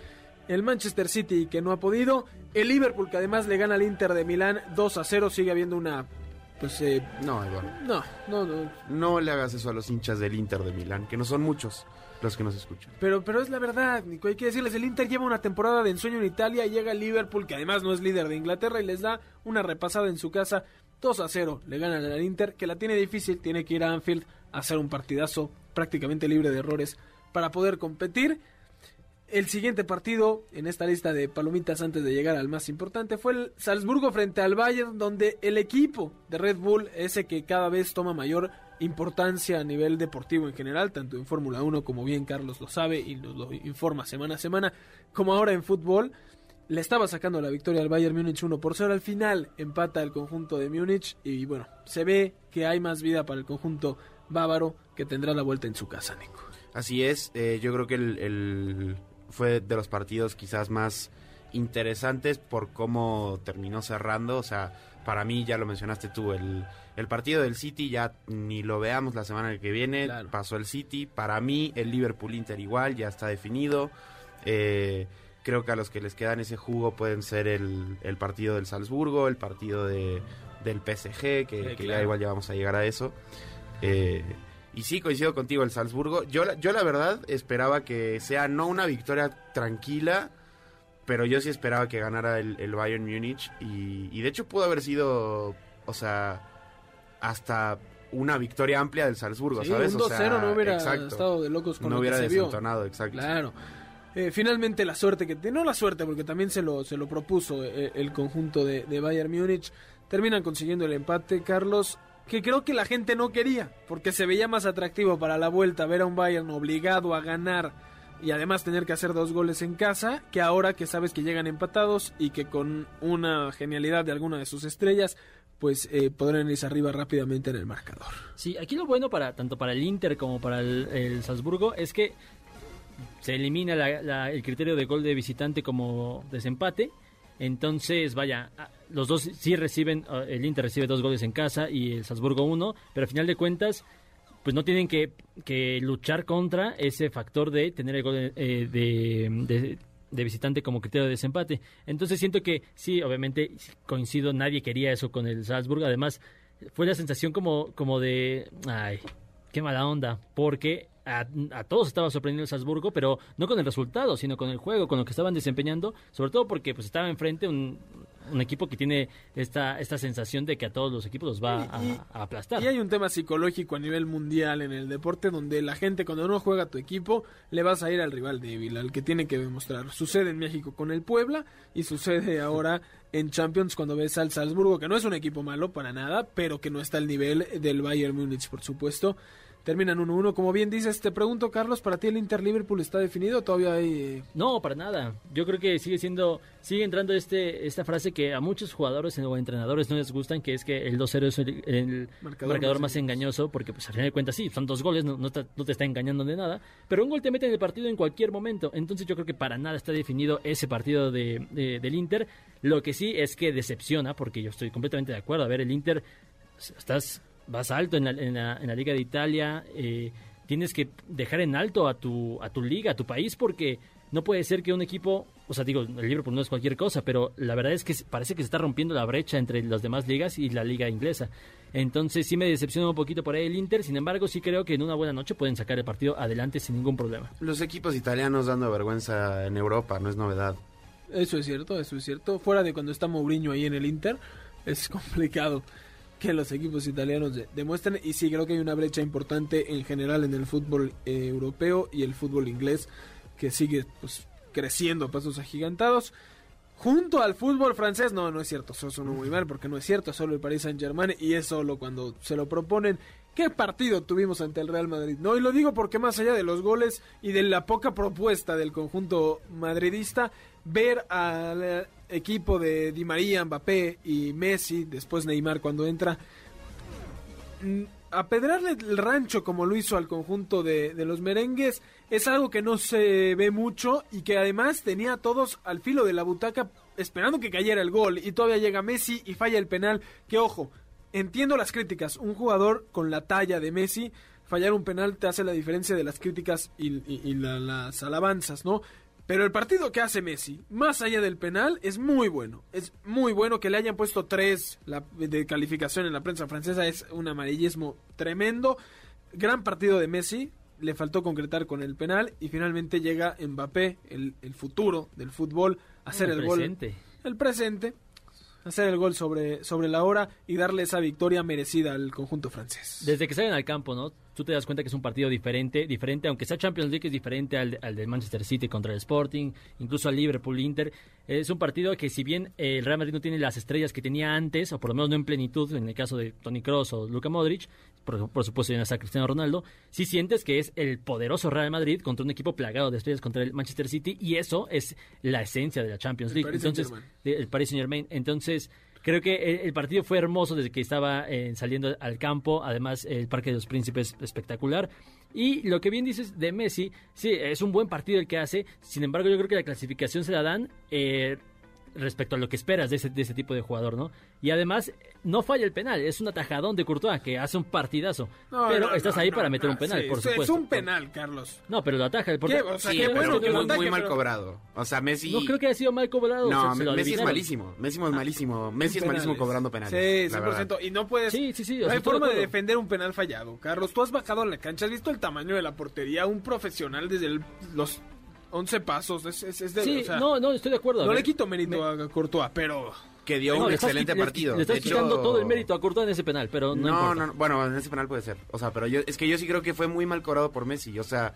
el Manchester City que no ha podido, el Liverpool que además le gana al Inter de Milán 2 a 0, sigue habiendo una pues eh, no, Eduardo. No, no, no. No le hagas eso a los hinchas del Inter de Milán, que no son muchos los que nos escuchan. Pero, pero es la verdad, Nico, hay que decirles, el Inter lleva una temporada de ensueño en Italia, llega el Liverpool, que además no es líder de Inglaterra, y les da una repasada en su casa, 2 a 0, le ganan al Inter, que la tiene difícil, tiene que ir a Anfield a hacer un partidazo prácticamente libre de errores para poder competir. El siguiente partido en esta lista de palomitas antes de llegar al más importante fue el Salzburgo frente al Bayern, donde el equipo de Red Bull, ese que cada vez toma mayor importancia a nivel deportivo en general, tanto en Fórmula 1 como bien Carlos lo sabe y nos lo informa semana a semana, como ahora en fútbol, le estaba sacando la victoria al Bayern Múnich 1 por 0. Al final empata el conjunto de Múnich y bueno, se ve que hay más vida para el conjunto bávaro que tendrá la vuelta en su casa, Nico. Así es, eh, yo creo que el fue de los partidos quizás más interesantes por cómo terminó cerrando. O sea, para mí, ya lo mencionaste tú, el, el partido del City ya ni lo veamos la semana que viene. Pasó el City. Para mí, el Liverpool Inter igual, ya está definido. Eh, creo que a los que les quedan ese jugo pueden ser el, el partido del Salzburgo, el partido de, del PSG, que, ya igual ya vamos a llegar a eso. Eh, y sí, coincido contigo, el Salzburgo. Yo, yo la verdad esperaba que sea no una victoria tranquila, pero yo sí esperaba que ganara el, Bayern Múnich. Y, de hecho pudo haber sido, o sea, hasta una victoria amplia del Salzburgo, ¿sabes? Un 2-0 no hubiera estado de locos con no lo hubiera que se desentonado, exacto. Claro. Eh, finalmente la suerte que no la suerte porque también se lo se lo propuso eh, el conjunto de, de Bayern Múnich terminan consiguiendo el empate Carlos que creo que la gente no quería, porque se veía más atractivo para la vuelta ver a un Bayern obligado a ganar y además tener que hacer dos goles en casa, que ahora que sabes que llegan empatados y que con una genialidad de alguna de sus estrellas, pues eh, podrán irse arriba rápidamente en el marcador. Sí, aquí lo bueno para tanto para el Inter como para el, Salzburgo es que se elimina el criterio de gol de visitante como desempate entonces, vaya, ah, los dos sí reciben, ah, el Inter recibe dos goles en casa y el Salzburgo uno, pero al final de cuentas, pues no tienen que, luchar contra ese factor de tener el gol eh, de, de, visitante como criterio de desempate. Entonces siento que sí, obviamente coincido, nadie quería eso con el Salzburgo. Además, fue la sensación como, como de, ay, qué mala onda, porque a, todos estaba sorprendiendo el Salzburgo, pero no con el resultado, sino con el juego, con lo que estaban desempeñando, sobre todo porque pues estaba enfrente un, un equipo que tiene esta, esta sensación de que a todos los equipos los va a, aplastar. Y hay un tema psicológico a nivel mundial en el deporte donde la gente cuando no juega a tu equipo le vas a ir al rival débil, al que tiene que demostrar. Sucede en México con el Puebla y sucede ahora en Champions cuando ves al Salzburgo, que no es un equipo malo para nada, pero que no está al nivel del Bayern Múnich, por supuesto. Terminan 1-1. Como bien dices, te pregunto, Carlos, ¿para ti el Inter-Liverpool está definido? ¿Todavía hay...? Eh? No, para nada. Yo creo que sigue siendo... Sigue entrando este esta frase que a muchos jugadores o entrenadores no les gustan, que es que el 2-0 es el, marcador, más, engañoso, porque pues al final de cuentas sí, son dos goles, no, te, está engañando de nada, pero un gol te mete en el partido en cualquier momento. Entonces yo creo que para nada está definido ese partido de, del Inter. Lo que sí es que decepciona, porque yo estoy completamente de acuerdo. A ver, el Inter, estás vas alto en la, en la, Liga de Italia, eh, tienes que dejar en alto a tu, a tu liga, a tu país, porque no puede ser que un equipo, o sea, digo, el Liverpool no es cualquier cosa, pero la verdad es que parece que se está rompiendo la brecha entre las demás ligas y la liga inglesa. Entonces sí me decepciona un poquito por ahí el Inter, sin embargo sí creo que en una buena noche pueden sacar el partido adelante sin ningún problema. Los equipos italianos dando vergüenza en Europa, no es novedad. Eso es cierto, eso es cierto. Fuera de cuando está Mourinho ahí en el Inter, es complicado que los equipos italianos de- demuestran. Y sí, creo que hay una brecha importante en general en el fútbol eh, europeo y el fútbol inglés que sigue pues, creciendo a pasos agigantados. Junto al fútbol francés, no, no es cierto, eso suena muy mal porque no es cierto, solo el Paris Saint Germain y es solo cuando se lo proponen. ¿Qué partido tuvimos ante el Real Madrid? No, y lo digo porque más allá de los goles y de la poca propuesta del conjunto madridista, ver al eh, equipo de Di María, Mbappé y Messi, después Neymar cuando entra, mm, apedrarle el rancho como lo hizo al conjunto de, los merengues es algo que no se ve mucho y que además tenía a todos al filo de la butaca esperando que cayera el gol y todavía llega Messi y falla el penal que ojo entiendo las críticas un jugador con la talla de Messi fallar un penal te hace la diferencia de las críticas y, y- y la- las alabanzas no pero el partido que hace Messi, más allá del penal, es muy bueno. Es muy bueno que le hayan puesto tres de calificación en la prensa francesa. Es un amarillismo tremendo. Gran partido de Messi. Le faltó concretar con el penal. Y finalmente llega Mbappé, el, el futuro del fútbol, a hacer el, El gol. presente. El presente. Hacer el gol sobre, sobre la hora y darle esa victoria merecida al conjunto francés. Desde que salen al campo, ¿no? Tú te das cuenta que es un partido diferente, diferente, aunque sea Champions League, es diferente al, al de Manchester City contra el Sporting, incluso al Liverpool Inter. Es un partido que si bien eh, el Real Madrid no tiene las estrellas que tenía antes, o por lo menos no en plenitud, en el caso de Toni Kroos o Luka Modric, por, por supuesto ya no está Cristiano Ronaldo, sí sientes que es el poderoso Real Madrid contra un equipo plagado de estrellas contra el Manchester City, y eso es la esencia de la Champions League. Entonces, el Paris Saint Germain. Entonces, creo que el, el partido fue hermoso desde que estaba eh, saliendo al campo. Además, el Parque de los Príncipes espectacular. Y lo que bien dices de Messi, sí, es un buen partido el que hace. Sin embargo, yo creo que la clasificación se la dan eh, respecto a lo que esperas de ese, de ese tipo de jugador, ¿no? Y además, no falla el penal. Es un atajadón de Courtois que hace un partidazo. No, pero no, estás no, ahí no, para meter no, un penal, sí, por es- supuesto. Es un penal, Carlos. No, pero lo ataja. El ¿Qué? portero- O sea, Sí, bueno muy, ataque, muy mal pero- cobrado. O sea, Messi... No creo que haya sido mal cobrado. No, se lo Messi es malísimo. Messi es malísimo. Messi es malísimo cobrando penales. Sí, la 100%. verdad. Y no puedes. Sí, sí, sí, o No hay forma de defender un penal fallado. Carlos, tú has bajado a la cancha, has visto el tamaño de la portería. Un profesional desde el- los 11 pasos. Es, es- es de, Sí, o sea, no, no, estoy de acuerdo. No ver, le quito mérito a Courtois, pero. Que dio No, un excelente partido. Le estás De hecho- quitando todo el mérito a Courtois en ese penal, pero no, No, importa. no, no, bueno, en ese penal puede ser. O sea, pero yo es que yo sí creo que fue muy mal cobrado por Messi. O sea,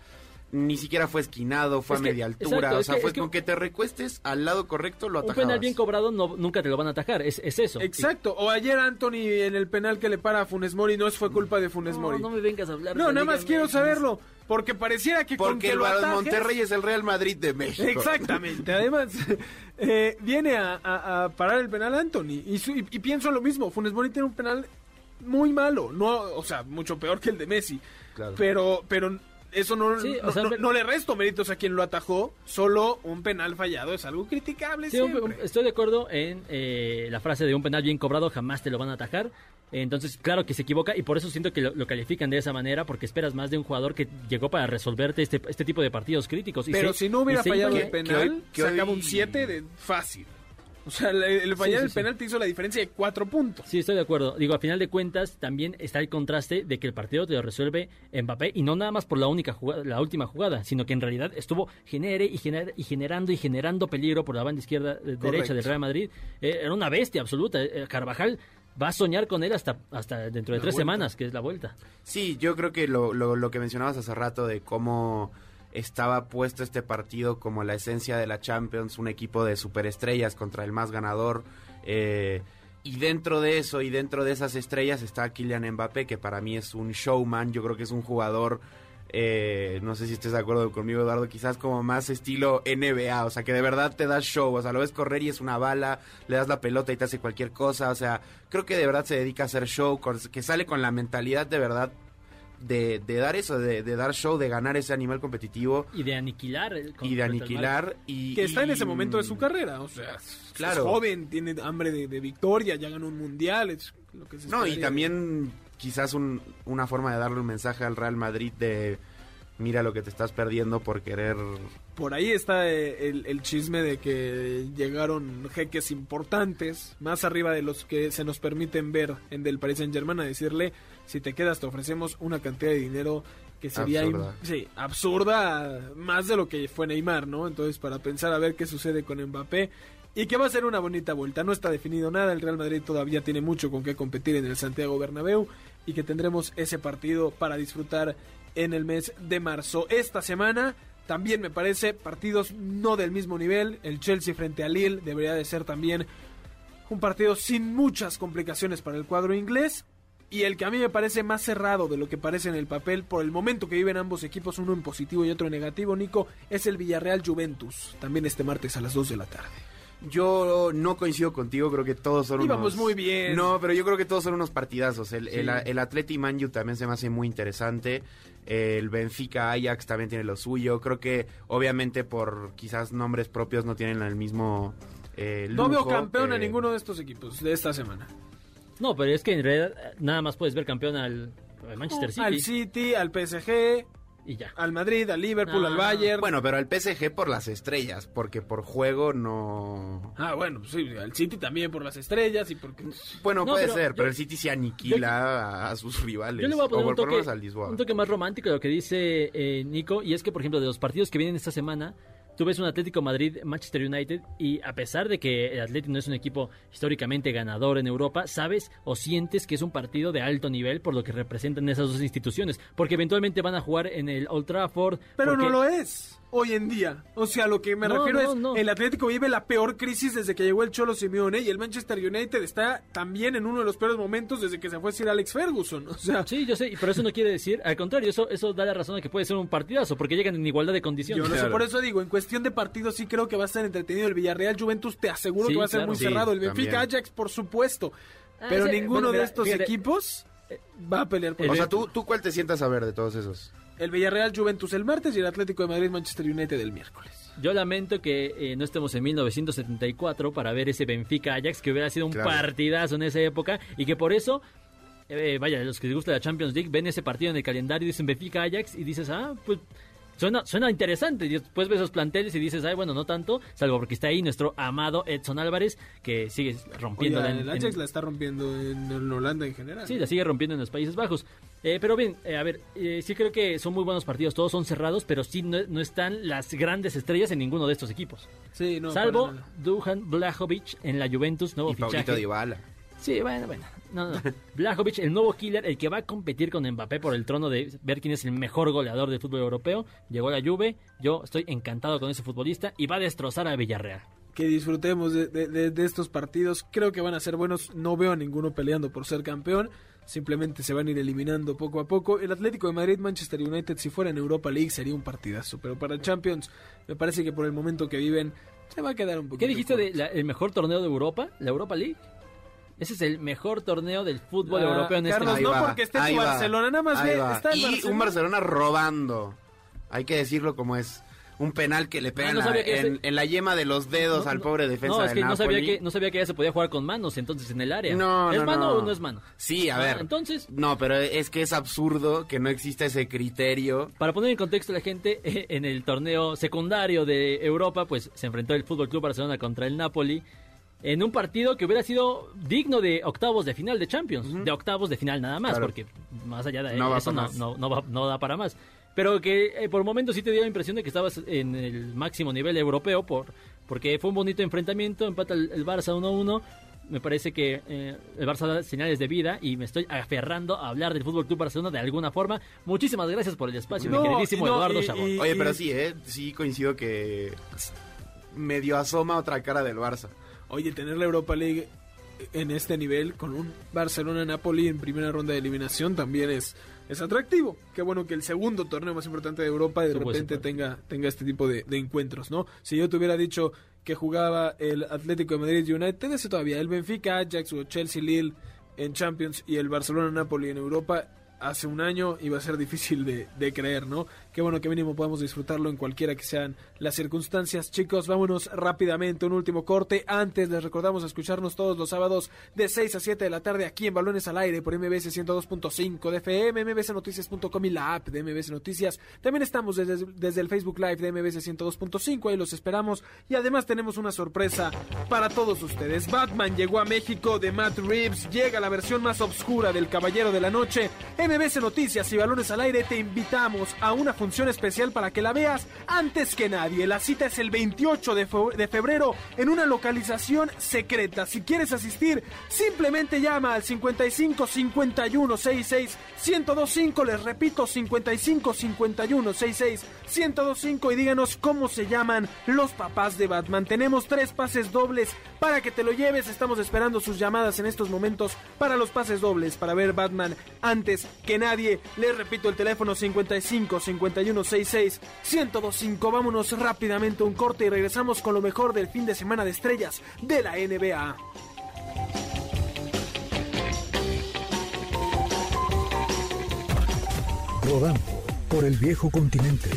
ni siquiera fue esquinado, fue Es a que- media altura. exacto, o sea, que- fue que- con que te recuestes al lado correcto lo Un atajabas. penal bien cobrado no, nunca te lo van a atajar, es, es eso. Exacto. O ayer Anthony en el penal que le para a Funes Mori no fue culpa de Funes No, Mori. no me vengas a hablar. No, nada más quiero saberlo. Porque pareciera que con Porque que el lo atajes- Monterrey es el Real Madrid de México. Exactamente. Además, eh, viene a, a- a parar el penal Anthony. Y, su- y- y pienso lo mismo. Funes Mori tiene un penal muy malo. No, o sea, mucho peor que el de Messi. Claro. Pero, pero eso no, Sí, o no, sea, no- pero- no le resto méritos a quien lo atajó. Solo un penal fallado es algo criticable Sí, un- siempre. un- estoy de acuerdo en eh, la frase de un penal bien cobrado jamás te lo van a atajar. Entonces, claro que se equivoca y por eso siento que lo, lo califican de esa manera porque esperas más de un jugador que llegó para resolverte este, este tipo de partidos críticos. Y Pero se- si no hubiera fallado el penal, que sacaba hoy- un 7 de fácil. O sea, el, el fallar Sí, sí, el sí. penal te hizo la diferencia de 4 puntos. Sí, estoy de acuerdo. Digo, a final de cuentas, también está el contraste de que el partido te lo resuelve Mbappé y no nada más por la única jugada, la última jugada, sino que en realidad estuvo genere y, gener- y generando y generando peligro por la banda izquierda eh, derecha del Real Madrid. Eh, era una bestia absoluta. Eh, Carvajal va a soñar con él hasta, hasta dentro de La tres vuelta. semanas, que es la vuelta. Sí, yo creo que lo, lo, lo que mencionabas hace rato de cómo estaba puesto este partido como la esencia de la Champions, un equipo de superestrellas contra el más ganador. eh, y dentro de eso y dentro de esas estrellas está Kylian Mbappé, que para mí es un showman, yo creo que es un jugador... eh, no sé si estés de acuerdo conmigo, Eduardo, quizás como más estilo NBA, o sea, que de verdad te da show, o sea, lo ves correr y es una bala, le das la pelota y te hace cualquier cosa, o sea, creo que de verdad se dedica a hacer show, que sale con la mentalidad de verdad de, de dar eso, de, de dar show, de ganar ese animal competitivo Y de aniquilar. el- y de aniquilar. Y, que está en ese momento de su carrera. O sea, es- Claro. es joven, tiene hambre de, de victoria, ya ganó un mundial. Es lo que se No, y también quizás un- una forma de darle un mensaje al Real Madrid de mira lo que te estás perdiendo por querer... Por ahí está eh, el, el chisme de que llegaron jeques importantes, más arriba de los que se nos permiten ver en del Paris Saint Germain, a decirle, si te quedas te ofrecemos una cantidad de dinero que sería Absurda. sí, absurda, más de lo que fue Neymar, ¿no? Entonces, para pensar a ver qué sucede con Mbappé. y que va a ser una bonita vuelta. No está definido nada, el Real Madrid todavía tiene mucho con qué competir en el Santiago Bernabéu y que tendremos ese partido para disfrutar en el mes de marzo. Esta semana también me parece partidos no del mismo nivel. El Chelsea frente a Lille debería de ser también un partido sin muchas complicaciones para el cuadro inglés. Y el que a mí me parece más cerrado de lo que parece en el papel por el momento que viven ambos equipos, uno en positivo y otro en negativo, Nico, es el Villarreal Juventus, también este martes a las 2 de la tarde. Yo no coincido contigo, creo que todos son Íbamos unos... muy bien. No, pero yo creo que todos son unos partidazos. El, Sí. el, el Atleti Manju también se me hace muy interesante. El Benfica Ajax también tiene lo suyo. Creo que obviamente por quizás nombres propios no tienen el mismo eh, No veo campeón a eh, ninguno de estos equipos de esta semana. No, pero es que en realidad eh, nada más puedes ver campeón al, al Manchester City. Al City, al PSG, Y ya. al Madrid, al Liverpool, al no. Bayern. Bueno, pero al PSG por las estrellas, porque por juego no... Ah, bueno, pues sí, al City también por las estrellas y porque... Bueno, No, puede pero ser, yo- pero el City se aniquila a, a sus rivales. Yo le voy a poner o un toque, menos al Lisboa. un toque más romántico de lo que dice eh, Nico, y es que, por ejemplo, de los partidos que vienen esta semana, tú ves un Atlético Madrid-Manchester United, y a pesar de que el Atlético no es un equipo históricamente ganador en Europa, sabes o sientes que es un partido de alto nivel por lo que representan esas dos instituciones, porque eventualmente van a jugar en el Old Trafford. Pero no lo es hoy en día. O sea, lo que me No, refiero no, es, no. el Atlético vive la peor crisis desde que llegó el Cholo Simeone y el Manchester United está también en uno de los peores momentos desde que se fue Sir Alex Ferguson. O sea, Sí, yo sé, pero eso no quiere decir, al contrario, eso, eso da la razón a que puede ser un partidazo, porque llegan en igualdad de condiciones. yo no sé, Claro. por eso digo, en cuestión de partidos sí creo que va a estar entretenido el Villarreal Juventus, te aseguro Sí, que va a ser claro. muy Sí, cerrado. El Benfica también. Ajax, por supuesto. Ah, Pero ese- ninguno bueno, de estos fíjate. equipos va a pelear por O sea, ¿tú, ¿tú cuál te sientas a ver de todos esos? El Villarreal Juventus el martes y el Atlético de Madrid Manchester United el miércoles. Yo lamento que eh, no estemos en 1974 para ver ese Benfica Ajax que hubiera sido un Claro. partidazo en esa época y que por eso, eh, vaya, los que les gusta la Champions League ven ese partido en el calendario y dicen Benfica Ajax y dices, ah, pues suena, suena interesante. Y después ves esos planteles y dices, ay, bueno, no tanto, salvo porque está ahí nuestro amado Edson Álvarez que sigue Oye, rompiéndola en- el en- Ajax la está rompiendo en, en Holanda en general. Sí, la sigue rompiendo en los Países Bajos. Eh, pero bien, eh, a ver, eh, sí creo que son muy buenos partidos, todos son cerrados, pero sí no, no están las grandes estrellas en ninguno de estos equipos. Sí, no, Salvo. Dujan Blajovic en la Juventus, nuevo Y fichaje. Dybala. Sí, bueno, bueno. No, no. Blajovic, el nuevo killer, el que va a competir con Mbappé por el trono de ver quién es el mejor goleador del fútbol europeo. Llegó a la Juve. Yo estoy encantado con ese futbolista y va a destrozar a Villarreal. que disfrutemos de, de- de- de estos partidos. Creo que van a ser buenos. No veo a ninguno peleando por ser campeón. Simplemente se van a ir eliminando poco a poco. El Atlético de Madrid, Manchester United, si fuera en Europa League, sería un partidazo. Pero para Champions, me parece que por el momento que viven, se va a quedar un poquito. ¿Qué dijiste del mejor torneo de Europa? ¿La Europa League? Ese es el mejor torneo del fútbol Ah, europeo en este Carlos, Ahí no va, porque esté va, Barcelona, nada más ve, está el y Barcelona. un Barcelona robando. Hay que decirlo como es. Un penal que le pegan no sabía a- que en, ese- en la yema de los dedos No, al pobre defensa No, es del que no sabía que no sabía que ya se podía jugar con manos entonces en el área. No, ¿Es no, mano no. o no es mano? Sí, a Ah, ver. entonces- No, pero es que es absurdo que no exista ese criterio. Para poner en contexto a la gente, en el torneo secundario de Europa, pues se enfrentó el Fútbol Club Barcelona contra el Napoli en un partido que hubiera sido digno de octavos de final de Champions, de octavos de final nada más, Claro. porque más allá de No eso no, no va- no da para más. Pero que eh, por momentos sí te dio la impresión de que estabas en el máximo nivel europeo, por, porque fue un bonito enfrentamiento, empata el, el Barça 1-1. Me parece que eh, el Barça da señales de vida y me estoy aferrando a hablar del Fútbol Club Barcelona de alguna forma. Muchísimas gracias por el espacio, No, mi queridísimo no, Eduardo y- y- Oye, pero sí, ¿eh? Sí coincido que medio asoma otra cara del Barça. Oye, tener la Europa League en este nivel con un Barcelona-Napoli en primera ronda de eliminación también es, es atractivo. Qué bueno que el segundo torneo más importante de Europa de repente tenga, tenga este tipo de, de encuentros, ¿no? Si yo te hubiera dicho que jugaba el Atlético de Madrid y United, ese todavía, el Benfica, Ajax o Chelsea Lille en Champions y el Barcelona-Napoli en Europa, hace un año iba a ser difícil de, de creer, ¿no? Qué bueno que mínimo podamos disfrutarlo en cualquiera que sean las circunstancias. Chicos, vámonos rápidamente, un último corte. Antes les recordamos escucharnos todos los sábados de 6 a 7 de la tarde aquí en Balones al Aire por MBS 102.5 de FM, mbsnoticias.com y la app de MBS Noticias. También estamos desde, desde el Facebook Live de MBS 102.5, ahí los esperamos. Y además tenemos una sorpresa para todos ustedes. Batman llegó a México de Matt Reeves, llega la versión más oscura del Caballero de la Noche MBC Noticias y Balones al Aire te invitamos a una función especial para que la veas antes que nadie. La cita es el 28 de, febrero en una localización secreta. Si quieres asistir, simplemente llama al 55 51 66 1025. Les repito, 55 51 66 1025 y díganos cómo se llaman los papás de Batman. Tenemos tres pases dobles para que te lo lleves. Estamos esperando sus llamadas en estos momentos para los pases dobles para ver Batman antes que nadie. Les repito el teléfono 55 51 66 1025. Vámonos rápidamente a un corte y regresamos con lo mejor del fin de semana de estrellas de la NBA. Rodando por el viejo continente.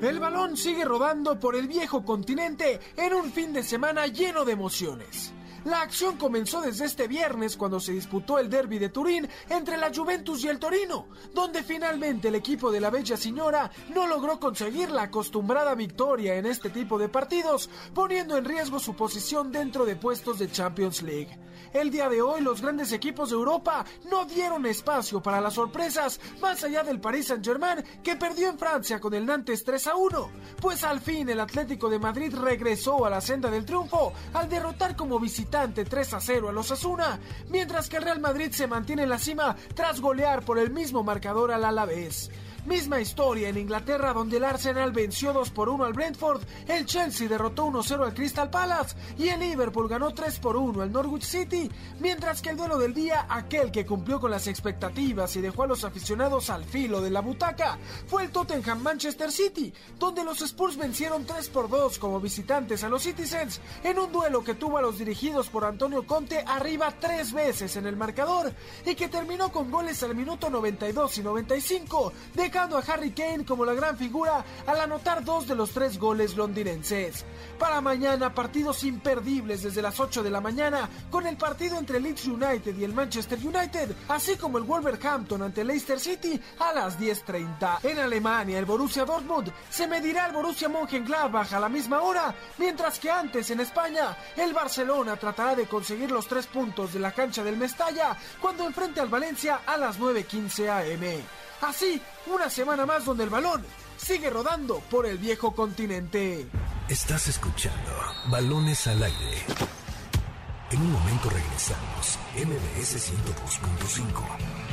El balón sigue rodando por el viejo continente en un fin de semana lleno de emociones. La acción comenzó desde este viernes cuando se disputó el derby de Turín entre la Juventus y el Torino, donde finalmente el equipo de la Bella Señora no logró conseguir la acostumbrada victoria en este tipo de partidos, poniendo en riesgo su posición dentro de puestos de Champions League. El día de hoy los grandes equipos de Europa no dieron espacio para las sorpresas más allá del Paris Saint-Germain que perdió en Francia con el Nantes 3 a 1, pues al fin el Atlético de Madrid regresó a la senda del triunfo al derrotar como visitante 3 a 0 a los Asuna, mientras que el Real Madrid se mantiene en la cima tras golear por el mismo marcador al Alavés. Misma historia en Inglaterra donde el Arsenal venció 2 por 1 al Brentford, el Chelsea derrotó 1-0 al Crystal Palace y el Liverpool ganó 3 por 1 al Norwich City, mientras que el duelo del día, aquel que cumplió con las expectativas y dejó a los aficionados al filo de la butaca, fue el Tottenham Manchester City, donde los Spurs vencieron 3 por 2 como visitantes a los Citizens en un duelo que tuvo a los dirigidos por Antonio Conte arriba tres veces en el marcador y que terminó con goles al minuto 92 y 95 de a Harry Kane como la gran figura al anotar dos de los tres goles londinenses. Para mañana, partidos imperdibles desde las 8 de la mañana, con el partido entre Leeds United y el Manchester United, así como el Wolverhampton ante Leicester City a las 10.30. En Alemania, el Borussia Dortmund se medirá al Borussia Mönchengladbach a la misma hora, mientras que antes en España, el Barcelona tratará de conseguir los tres puntos de la cancha del Mestalla cuando enfrente al Valencia a las 9.15 am. Así, una semana más donde el balón sigue rodando por el viejo continente. Estás escuchando Balones al aire. En un momento regresamos. MBS 102.5.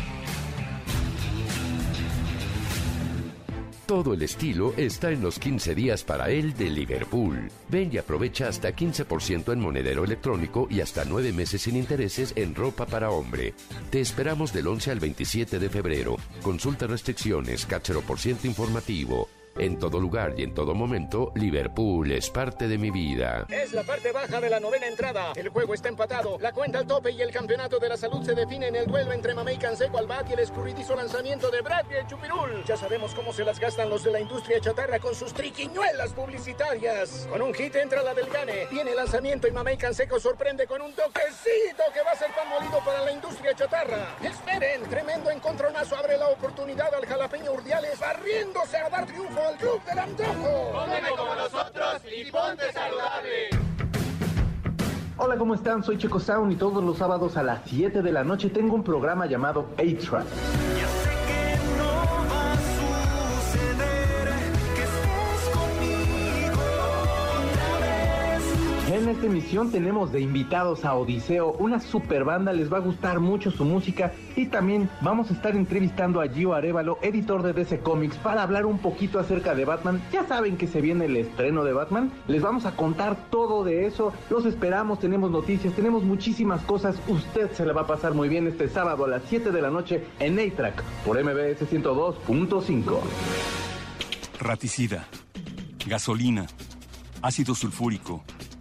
Todo el estilo está en los 15 días para él de Liverpool. Ven y aprovecha hasta 15% en monedero electrónico y hasta 9 meses sin intereses en ropa para hombre. Te esperamos del 11 al 27 de febrero. Consulta restricciones, cachero por ciento informativo. En todo lugar y en todo momento, Liverpool es parte de mi vida. Es la parte baja de la novena entrada. El juego está empatado. La cuenta al tope y el campeonato de la salud se define en el duelo entre Mamey Canseco al bat y el escurridizo lanzamiento de Brad y Chupirul. Ya sabemos cómo se las gastan los de la industria chatarra con sus triquiñuelas publicitarias. Con un hit entra la del Gane. Viene lanzamiento y Mamey Canseco sorprende con un toquecito que va a ser pan molido para la industria chatarra. Esperen, tremendo encontronazo abre la oportunidad al jalapeño Urdiales barriéndose a dar triunfo al Club del Antojo. Come como nosotros y ponte saludable. Hola, ¿cómo están? Soy Checo Sound y todos los sábados a las 7 de la noche tengo un programa llamado A-Track. En esta emisión tenemos de invitados a Odiseo, una super banda, les va a gustar mucho su música y también vamos a estar entrevistando a Gio Arevalo, editor de DC Comics, para hablar un poquito acerca de Batman. Ya saben que se viene el estreno de Batman, les vamos a contar todo de eso, los esperamos, tenemos noticias, tenemos muchísimas cosas, usted se la va a pasar muy bien este sábado a las 7 de la noche en A-Track por MBS 102.5. Raticida, gasolina, ácido sulfúrico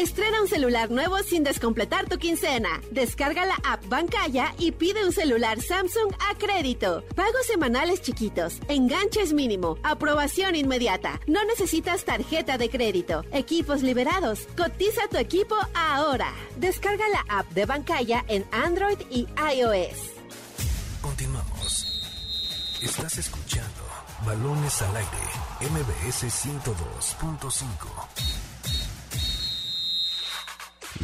Estrena un celular nuevo sin descompletar tu quincena. Descarga la app Bancaya y pide un celular Samsung a crédito. Pagos semanales chiquitos. Enganches mínimo. Aprobación inmediata. No necesitas tarjeta de crédito. Equipos liberados. Cotiza tu equipo ahora. Descarga la app de Bancaya en Android y iOS. Continuamos. Estás escuchando Balones al aire. MBS 102.5.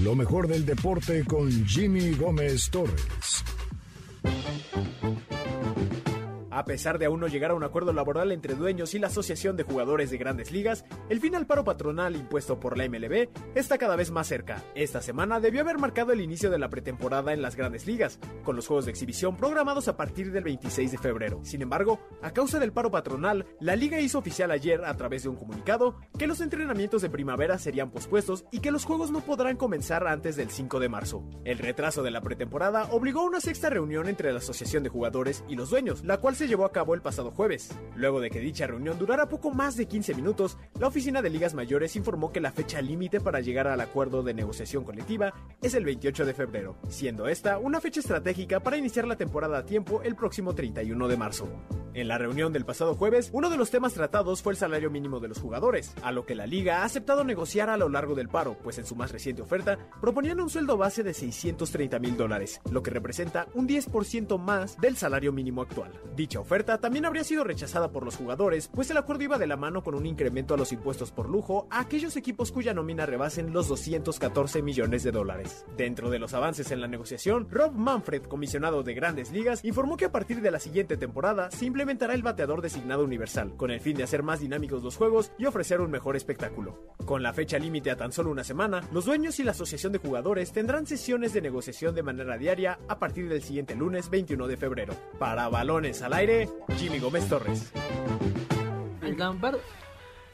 Lo mejor del deporte con Jimmy Gómez Torres. A pesar de aún no llegar a un acuerdo laboral entre dueños y la Asociación de Jugadores de Grandes Ligas, el fin al paro patronal impuesto por la MLB está cada vez más cerca. Esta semana debió haber marcado el inicio de la pretemporada en las Grandes Ligas, con los juegos de exhibición programados a partir del 26 de febrero. Sin embargo, a causa del paro patronal, la liga hizo oficial ayer a través de un comunicado que los entrenamientos de primavera serían pospuestos y que los juegos no podrán comenzar antes del 5 de marzo. El retraso de la pretemporada obligó a una sexta reunión entre la Asociación de Jugadores y los dueños, la cual se llevó a cabo el pasado jueves. Luego de que dicha reunión durara poco más de 15 minutos, la oficina de ligas mayores informó que la fecha límite para llegar al acuerdo de negociación colectiva es el 28 de febrero, siendo esta una fecha estratégica para iniciar la temporada a tiempo el próximo 31 de marzo. En la reunión del pasado jueves, uno de los temas tratados fue el salario mínimo de los jugadores, a lo que la liga ha aceptado negociar a lo largo del paro, pues en su más reciente oferta proponían un sueldo base de 630 mil dólares, lo que representa un 10% más del salario mínimo actual. Dicha oferta también habría sido rechazada por los jugadores, pues el acuerdo iba de la mano con un incremento a los impuestos por lujo a aquellos equipos cuya nómina rebasen los 214 millones de dólares. Dentro de los avances en la negociación, Rob Manfred, comisionado de Grandes Ligas, informó que a partir de la siguiente temporada simplemente implementará el bateador designado universal, con el fin de hacer más dinámicos los juegos y ofrecer un mejor espectáculo. Con la fecha límite a tan solo una semana, los dueños y la asociación de jugadores tendrán sesiones de negociación de manera diaria a partir del siguiente lunes 21 de febrero. Para balones al aire, Jimmy Gómez Torres.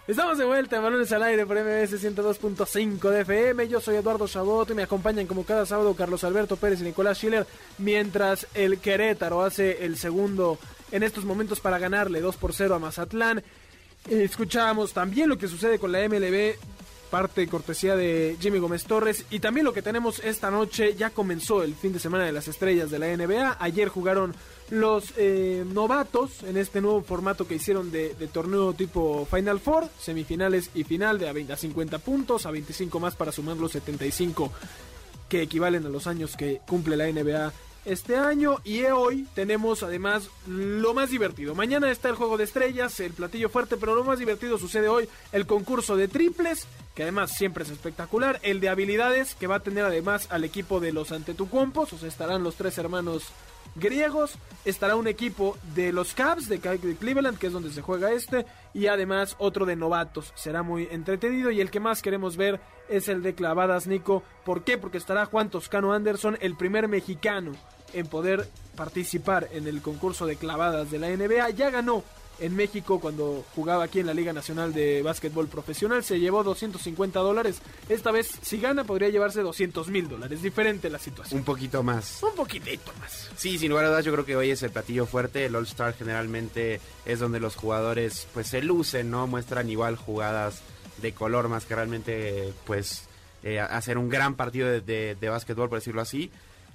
Estamos de vuelta Balones al Aire por MBS 102.5 de FM. Yo soy Eduardo Chabot y me acompañan como cada sábado Carlos Alberto Pérez y Nicolás Schiller. Mientras el Querétaro hace el segundo en estos momentos para ganarle 2 por 0 a Mazatlán. Escuchamos también lo que sucede con la MLB, parte cortesía de Jimmy Gómez Torres. Y también lo que tenemos esta noche, ya comenzó el fin de semana de las estrellas de la NBA. Ayer jugaron los eh, novatos en este nuevo formato que hicieron de, torneo tipo Final Four, semifinales y final de a, 20, a 50 puntos, a 25 más para sumar los 75 que equivalen a los años que cumple la NBA este año y hoy tenemos además lo más divertido. Mañana está el juego de estrellas, el platillo fuerte, pero lo más divertido sucede hoy, el concurso de triples, que además siempre es espectacular, el de habilidades, que va a tener además al equipo de los Antetucuompos, o sea, estarán los tres hermanos griegos, estará un equipo de los Cavs de Cleveland, que es donde se juega este, y además otro de novatos. Será muy entretenido y el que más queremos ver es el de clavadas, Nico. ¿Por qué? Porque estará Juan Toscano Anderson, el primer mexicano en poder participar en el concurso de clavadas de la NBA. Ya ganó en México cuando jugaba aquí en la Liga Nacional de Básquetbol Profesional. Se llevó 250 dólares. Esta vez, si gana, podría llevarse 200 mil dólares. Diferente la situación. Un poquito más. Un poquitito más. Sí, sin lugar a dudas, yo creo que hoy es el platillo fuerte. El All-Star generalmente es donde los jugadores pues se lucen, ¿no? Muestran igual jugadas de color más que realmente pues eh, hacer un gran partido de, de, de básquetbol, por decirlo así.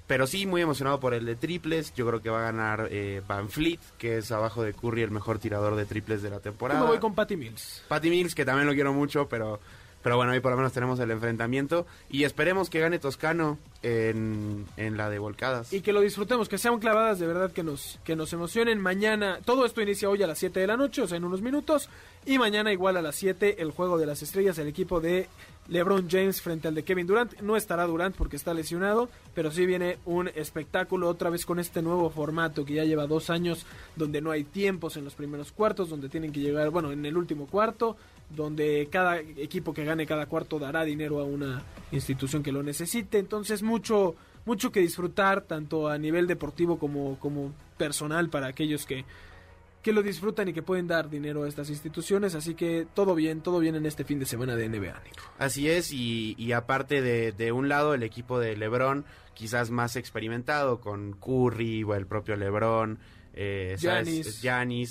Pero sí, muy emocionado por el de triples. Yo creo que va a ganar eh, Van Fleet, que es abajo de Curry el mejor tirador de triples de la temporada. Yo me voy con Patty Mills. Patty Mills, que también lo quiero mucho, pero, pero bueno, ahí por lo menos tenemos el enfrentamiento. Y esperemos que gane Toscano en, en la de volcadas. Y que lo disfrutemos, que sean clavadas de verdad que nos, que nos emocionen. Mañana, todo esto inicia hoy a las 7 de la noche, o sea, en unos minutos. Y mañana igual a las 7, el juego de las estrellas, el equipo de LeBron James frente al de Kevin Durant. No estará Durant porque está lesionado, pero sí viene un espectáculo otra vez con este nuevo formato que ya lleva dos años, donde no hay tiempos en los primeros cuartos, donde tienen que llegar, bueno, en el último cuarto, donde cada equipo que gane cada cuarto dará dinero a una institución que lo necesite. Entonces mucho, mucho que disfrutar, tanto a nivel deportivo como, como personal para aquellos que que lo disfrutan y que pueden dar dinero a estas instituciones. Así que todo bien, todo bien en este fin de semana de NBA, Así es, y, aparte de, de, un lado el equipo de Lebron, quizás más experimentado, con Curry o el propio Lebron, eh,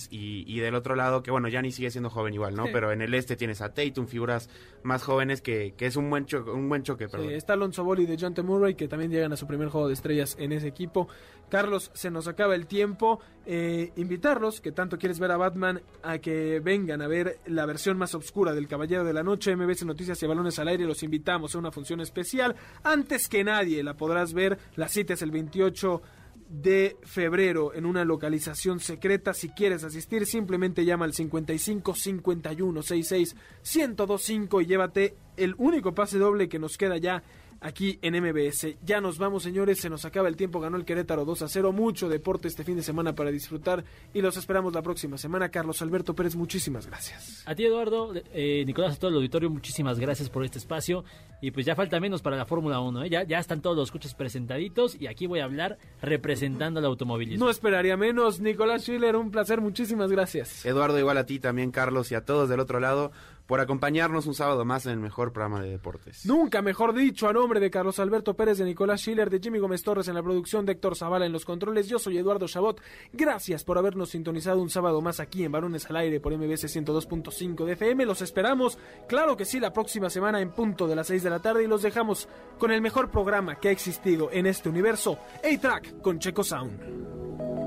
y, y del otro lado, que bueno, Giannis sigue siendo joven igual, ¿no? Sí. Pero en el este tienes a Tatum, figuras más jóvenes que, que es un buen, cho- un buen choque, Sí, perdón. está Alonso Boli de John T. Murray, que también llegan a su primer juego de estrellas en ese equipo. Carlos, se nos acaba el tiempo. Eh, invitarlos, que tanto quieres ver a Batman, a que vengan a ver la versión más oscura del Caballero de la Noche. MBC Noticias y Balones al Aire los invitamos a una función especial. Antes que nadie la podrás ver. La cita es el 28 de febrero en una localización secreta. Si quieres asistir, simplemente llama al 55 51 66 1025 y llévate el único pase doble que nos queda ya aquí en MBS. Ya nos vamos, señores, se nos acaba el tiempo. Ganó el Querétaro 2 a 0. Mucho deporte este fin de semana para disfrutar y los esperamos la próxima semana. Carlos Alberto Pérez, muchísimas gracias. A ti, Eduardo, eh, Nicolás, a todo el auditorio, muchísimas gracias por este espacio. Y pues ya falta menos para la Fórmula 1, ¿eh? ya, ya están todos los coches presentaditos y aquí voy a hablar representando al automovilismo. No esperaría menos. Nicolás Schiller, un placer, muchísimas gracias. Eduardo, igual a ti también, Carlos, y a todos del otro lado, por acompañarnos un sábado más en el mejor programa de deportes. Nunca mejor dicho, a nombre de Carlos Alberto Pérez, de Nicolás Schiller, de Jimmy Gómez Torres en la producción, de Héctor Zavala en los controles, yo soy Eduardo Chabot. Gracias por habernos sintonizado un sábado más aquí en Varones al Aire por MBS 102.5 de FM. Los esperamos, claro que sí, la próxima semana en punto de las 6 de la tarde y los dejamos con el mejor programa que ha existido en este universo, A-Track con Checo Sound.